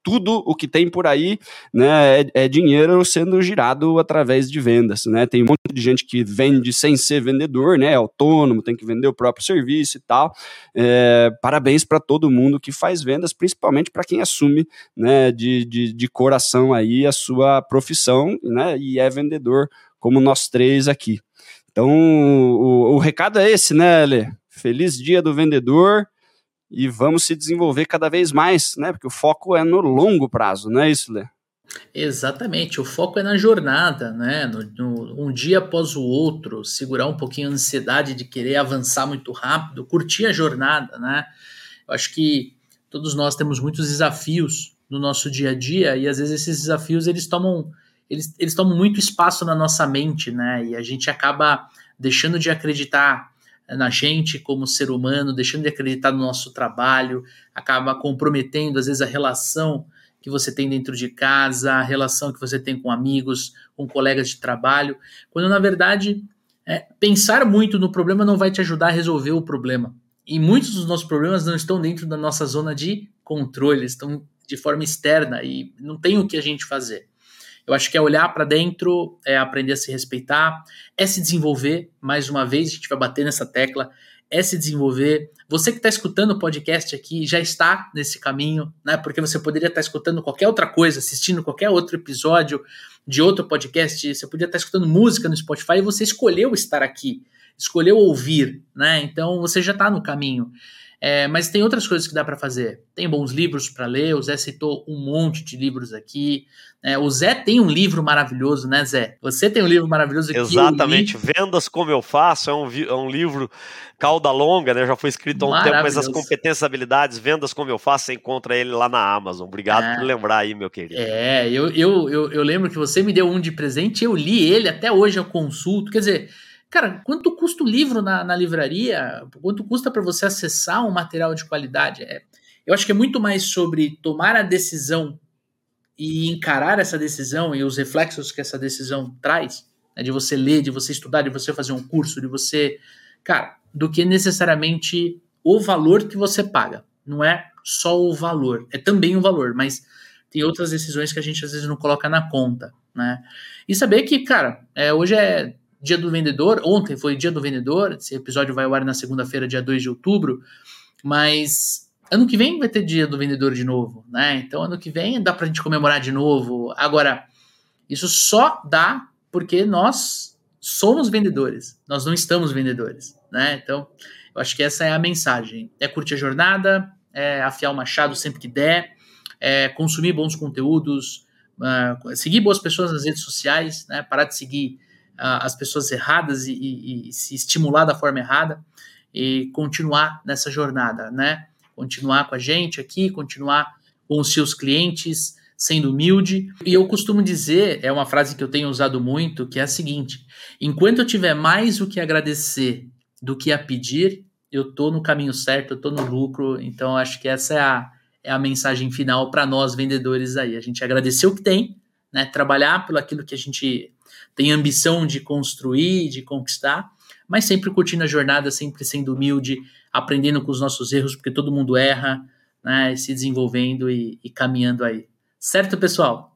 tudo o que tem por aí né, é, é, dinheiro sendo girado através de vendas. Né? Tem um monte de gente que vende sem ser vendedor, né, é autônomo, tem que vender o próprio serviço e tal. É, parabéns para todo mundo que faz vendas, principalmente para quem assume né, de, de, de, coração aí a sua profissão né, e é vendedor, como nós três aqui. Então, o, o recado é esse, né, Lê? Feliz dia do vendedor e vamos se desenvolver cada vez mais, né? Porque o foco é no longo prazo, não é isso, Lê? Exatamente, o foco é na jornada, né? No, no, um dia após o outro, segurar um pouquinho a ansiedade de querer avançar muito rápido, curtir a jornada, né? Eu acho que todos nós temos muitos desafios no nosso dia a dia e às vezes esses desafios eles tomam eles, eles tomam muito espaço na nossa mente, né? E a gente acaba deixando de acreditar na gente como ser humano, deixando de acreditar no nosso trabalho, acaba comprometendo às vezes a relação que você tem dentro de casa, a relação que você tem com amigos, com colegas de trabalho, quando na verdade é, pensar muito no problema não vai te ajudar a resolver o problema. E muitos dos nossos problemas não estão dentro da nossa zona de controle, estão de forma externa e não tem o que a gente fazer. Eu acho que é olhar para dentro, é aprender a se respeitar, é se desenvolver. Mais uma vez, a gente vai bater nessa tecla. É se desenvolver. Você que está escutando o podcast aqui já está nesse caminho, né? Porque você poderia estar tá escutando qualquer outra coisa, assistindo qualquer outro episódio de outro podcast. Você poderia estar tá escutando música no Spotify e você escolheu estar aqui, escolheu ouvir, né? Então você já está no caminho. É, mas tem outras coisas que dá para fazer. Tem bons livros para ler. O Zé citou um monte de livros aqui. É, o Zé tem um livro maravilhoso, né, Zé? Você tem um livro maravilhoso aqui. Exatamente. Vendas Como Eu Faço é um, é um livro cauda longa, né? Já foi escrito há um tempo, mas as competências habilidades, Vendas Como Eu Faço, você encontra ele lá na Amazon. Obrigado é, por lembrar aí, meu querido. É, eu, eu, eu, eu lembro que você me deu um de presente, eu li ele, até hoje eu consulto. Quer dizer Cara, quanto custa o livro na, na livraria? Quanto custa para você acessar um material de qualidade? É, eu acho que é muito mais sobre tomar a decisão e encarar essa decisão e os reflexos que essa decisão traz, né, de você ler, de você estudar, de você fazer um curso, de você. Cara, do que necessariamente o valor que você paga. Não é só o valor, é também o valor, mas tem outras decisões que a gente às vezes não coloca na conta, né? E saber que, cara, é, hoje é Dia do Vendedor, ontem foi Dia do Vendedor, esse episódio vai ao ar na segunda-feira, dia 2 de outubro. Mas ano que vem vai ter dia do vendedor de novo, né? Então ano que vem dá para a gente comemorar de novo. Agora, isso só dá porque nós somos vendedores, nós não estamos vendedores, né? Então, eu acho que essa é a mensagem. É curtir a jornada, é afiar o machado sempre que der, é consumir bons conteúdos, uh, seguir boas pessoas nas redes sociais, né? Parar de seguir as pessoas erradas e, e, e se estimular da forma errada e continuar nessa jornada, né? Continuar com a gente aqui, continuar com os seus clientes, sendo humilde. E eu costumo dizer, é uma frase que eu tenho usado muito, que é a seguinte: enquanto eu tiver mais o que agradecer do que a pedir, eu tô no caminho certo, eu tô no lucro. Então acho que essa é a, é a mensagem final para nós vendedores aí. A gente agradecer o que tem, né? Trabalhar pelo aquilo que a gente tem ambição de construir, de conquistar, mas sempre curtindo a jornada, sempre sendo humilde, aprendendo com os nossos erros, porque todo mundo erra, né? Se desenvolvendo e, e caminhando aí. Certo, pessoal?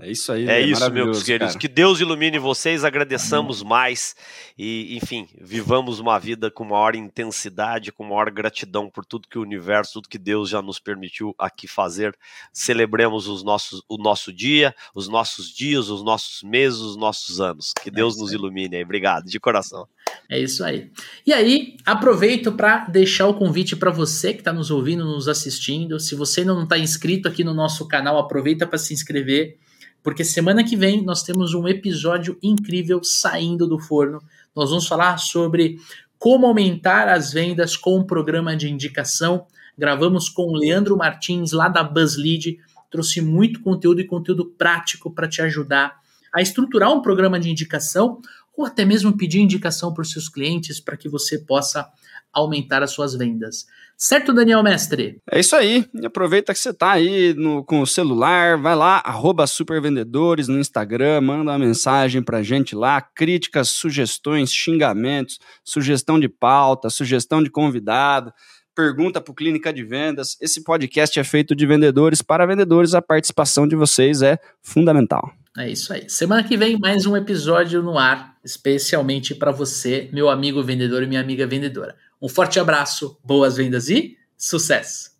É isso aí. É, é isso, meus queridos. Cara. Que Deus ilumine vocês, agradeçamos Amém. mais e, enfim, vivamos uma vida com maior intensidade, com maior gratidão por tudo que o universo, tudo que Deus já nos permitiu aqui fazer. Celebremos os nossos, o nosso dia, os nossos dias, os nossos meses, os nossos anos. Que é Deus é nos ilumine aí. Obrigado, de coração. É isso aí. E aí, aproveito para deixar o convite para você que está nos ouvindo, nos assistindo. Se você não está inscrito aqui no nosso canal, aproveita para se inscrever porque semana que vem nós temos um episódio incrível saindo do forno. Nós vamos falar sobre como aumentar as vendas com um programa de indicação. Gravamos com o Leandro Martins, lá da BuzzLead. Trouxe muito conteúdo e conteúdo prático para te ajudar a estruturar um programa de indicação ou até mesmo pedir indicação para os seus clientes para que você possa aumentar as suas vendas. Certo, Daniel Mestre? É isso aí. Aproveita que você está aí no, com o celular, vai lá, arroba supervendedores no Instagram, manda uma mensagem para gente lá, críticas, sugestões, xingamentos, sugestão de pauta, sugestão de convidado, pergunta para o Clínica de Vendas. Esse podcast é feito de vendedores para vendedores, a participação de vocês é fundamental. É isso aí. Semana que vem, mais um episódio no ar, especialmente para você, meu amigo vendedor e minha amiga vendedora. Um forte abraço, boas vendas e sucesso!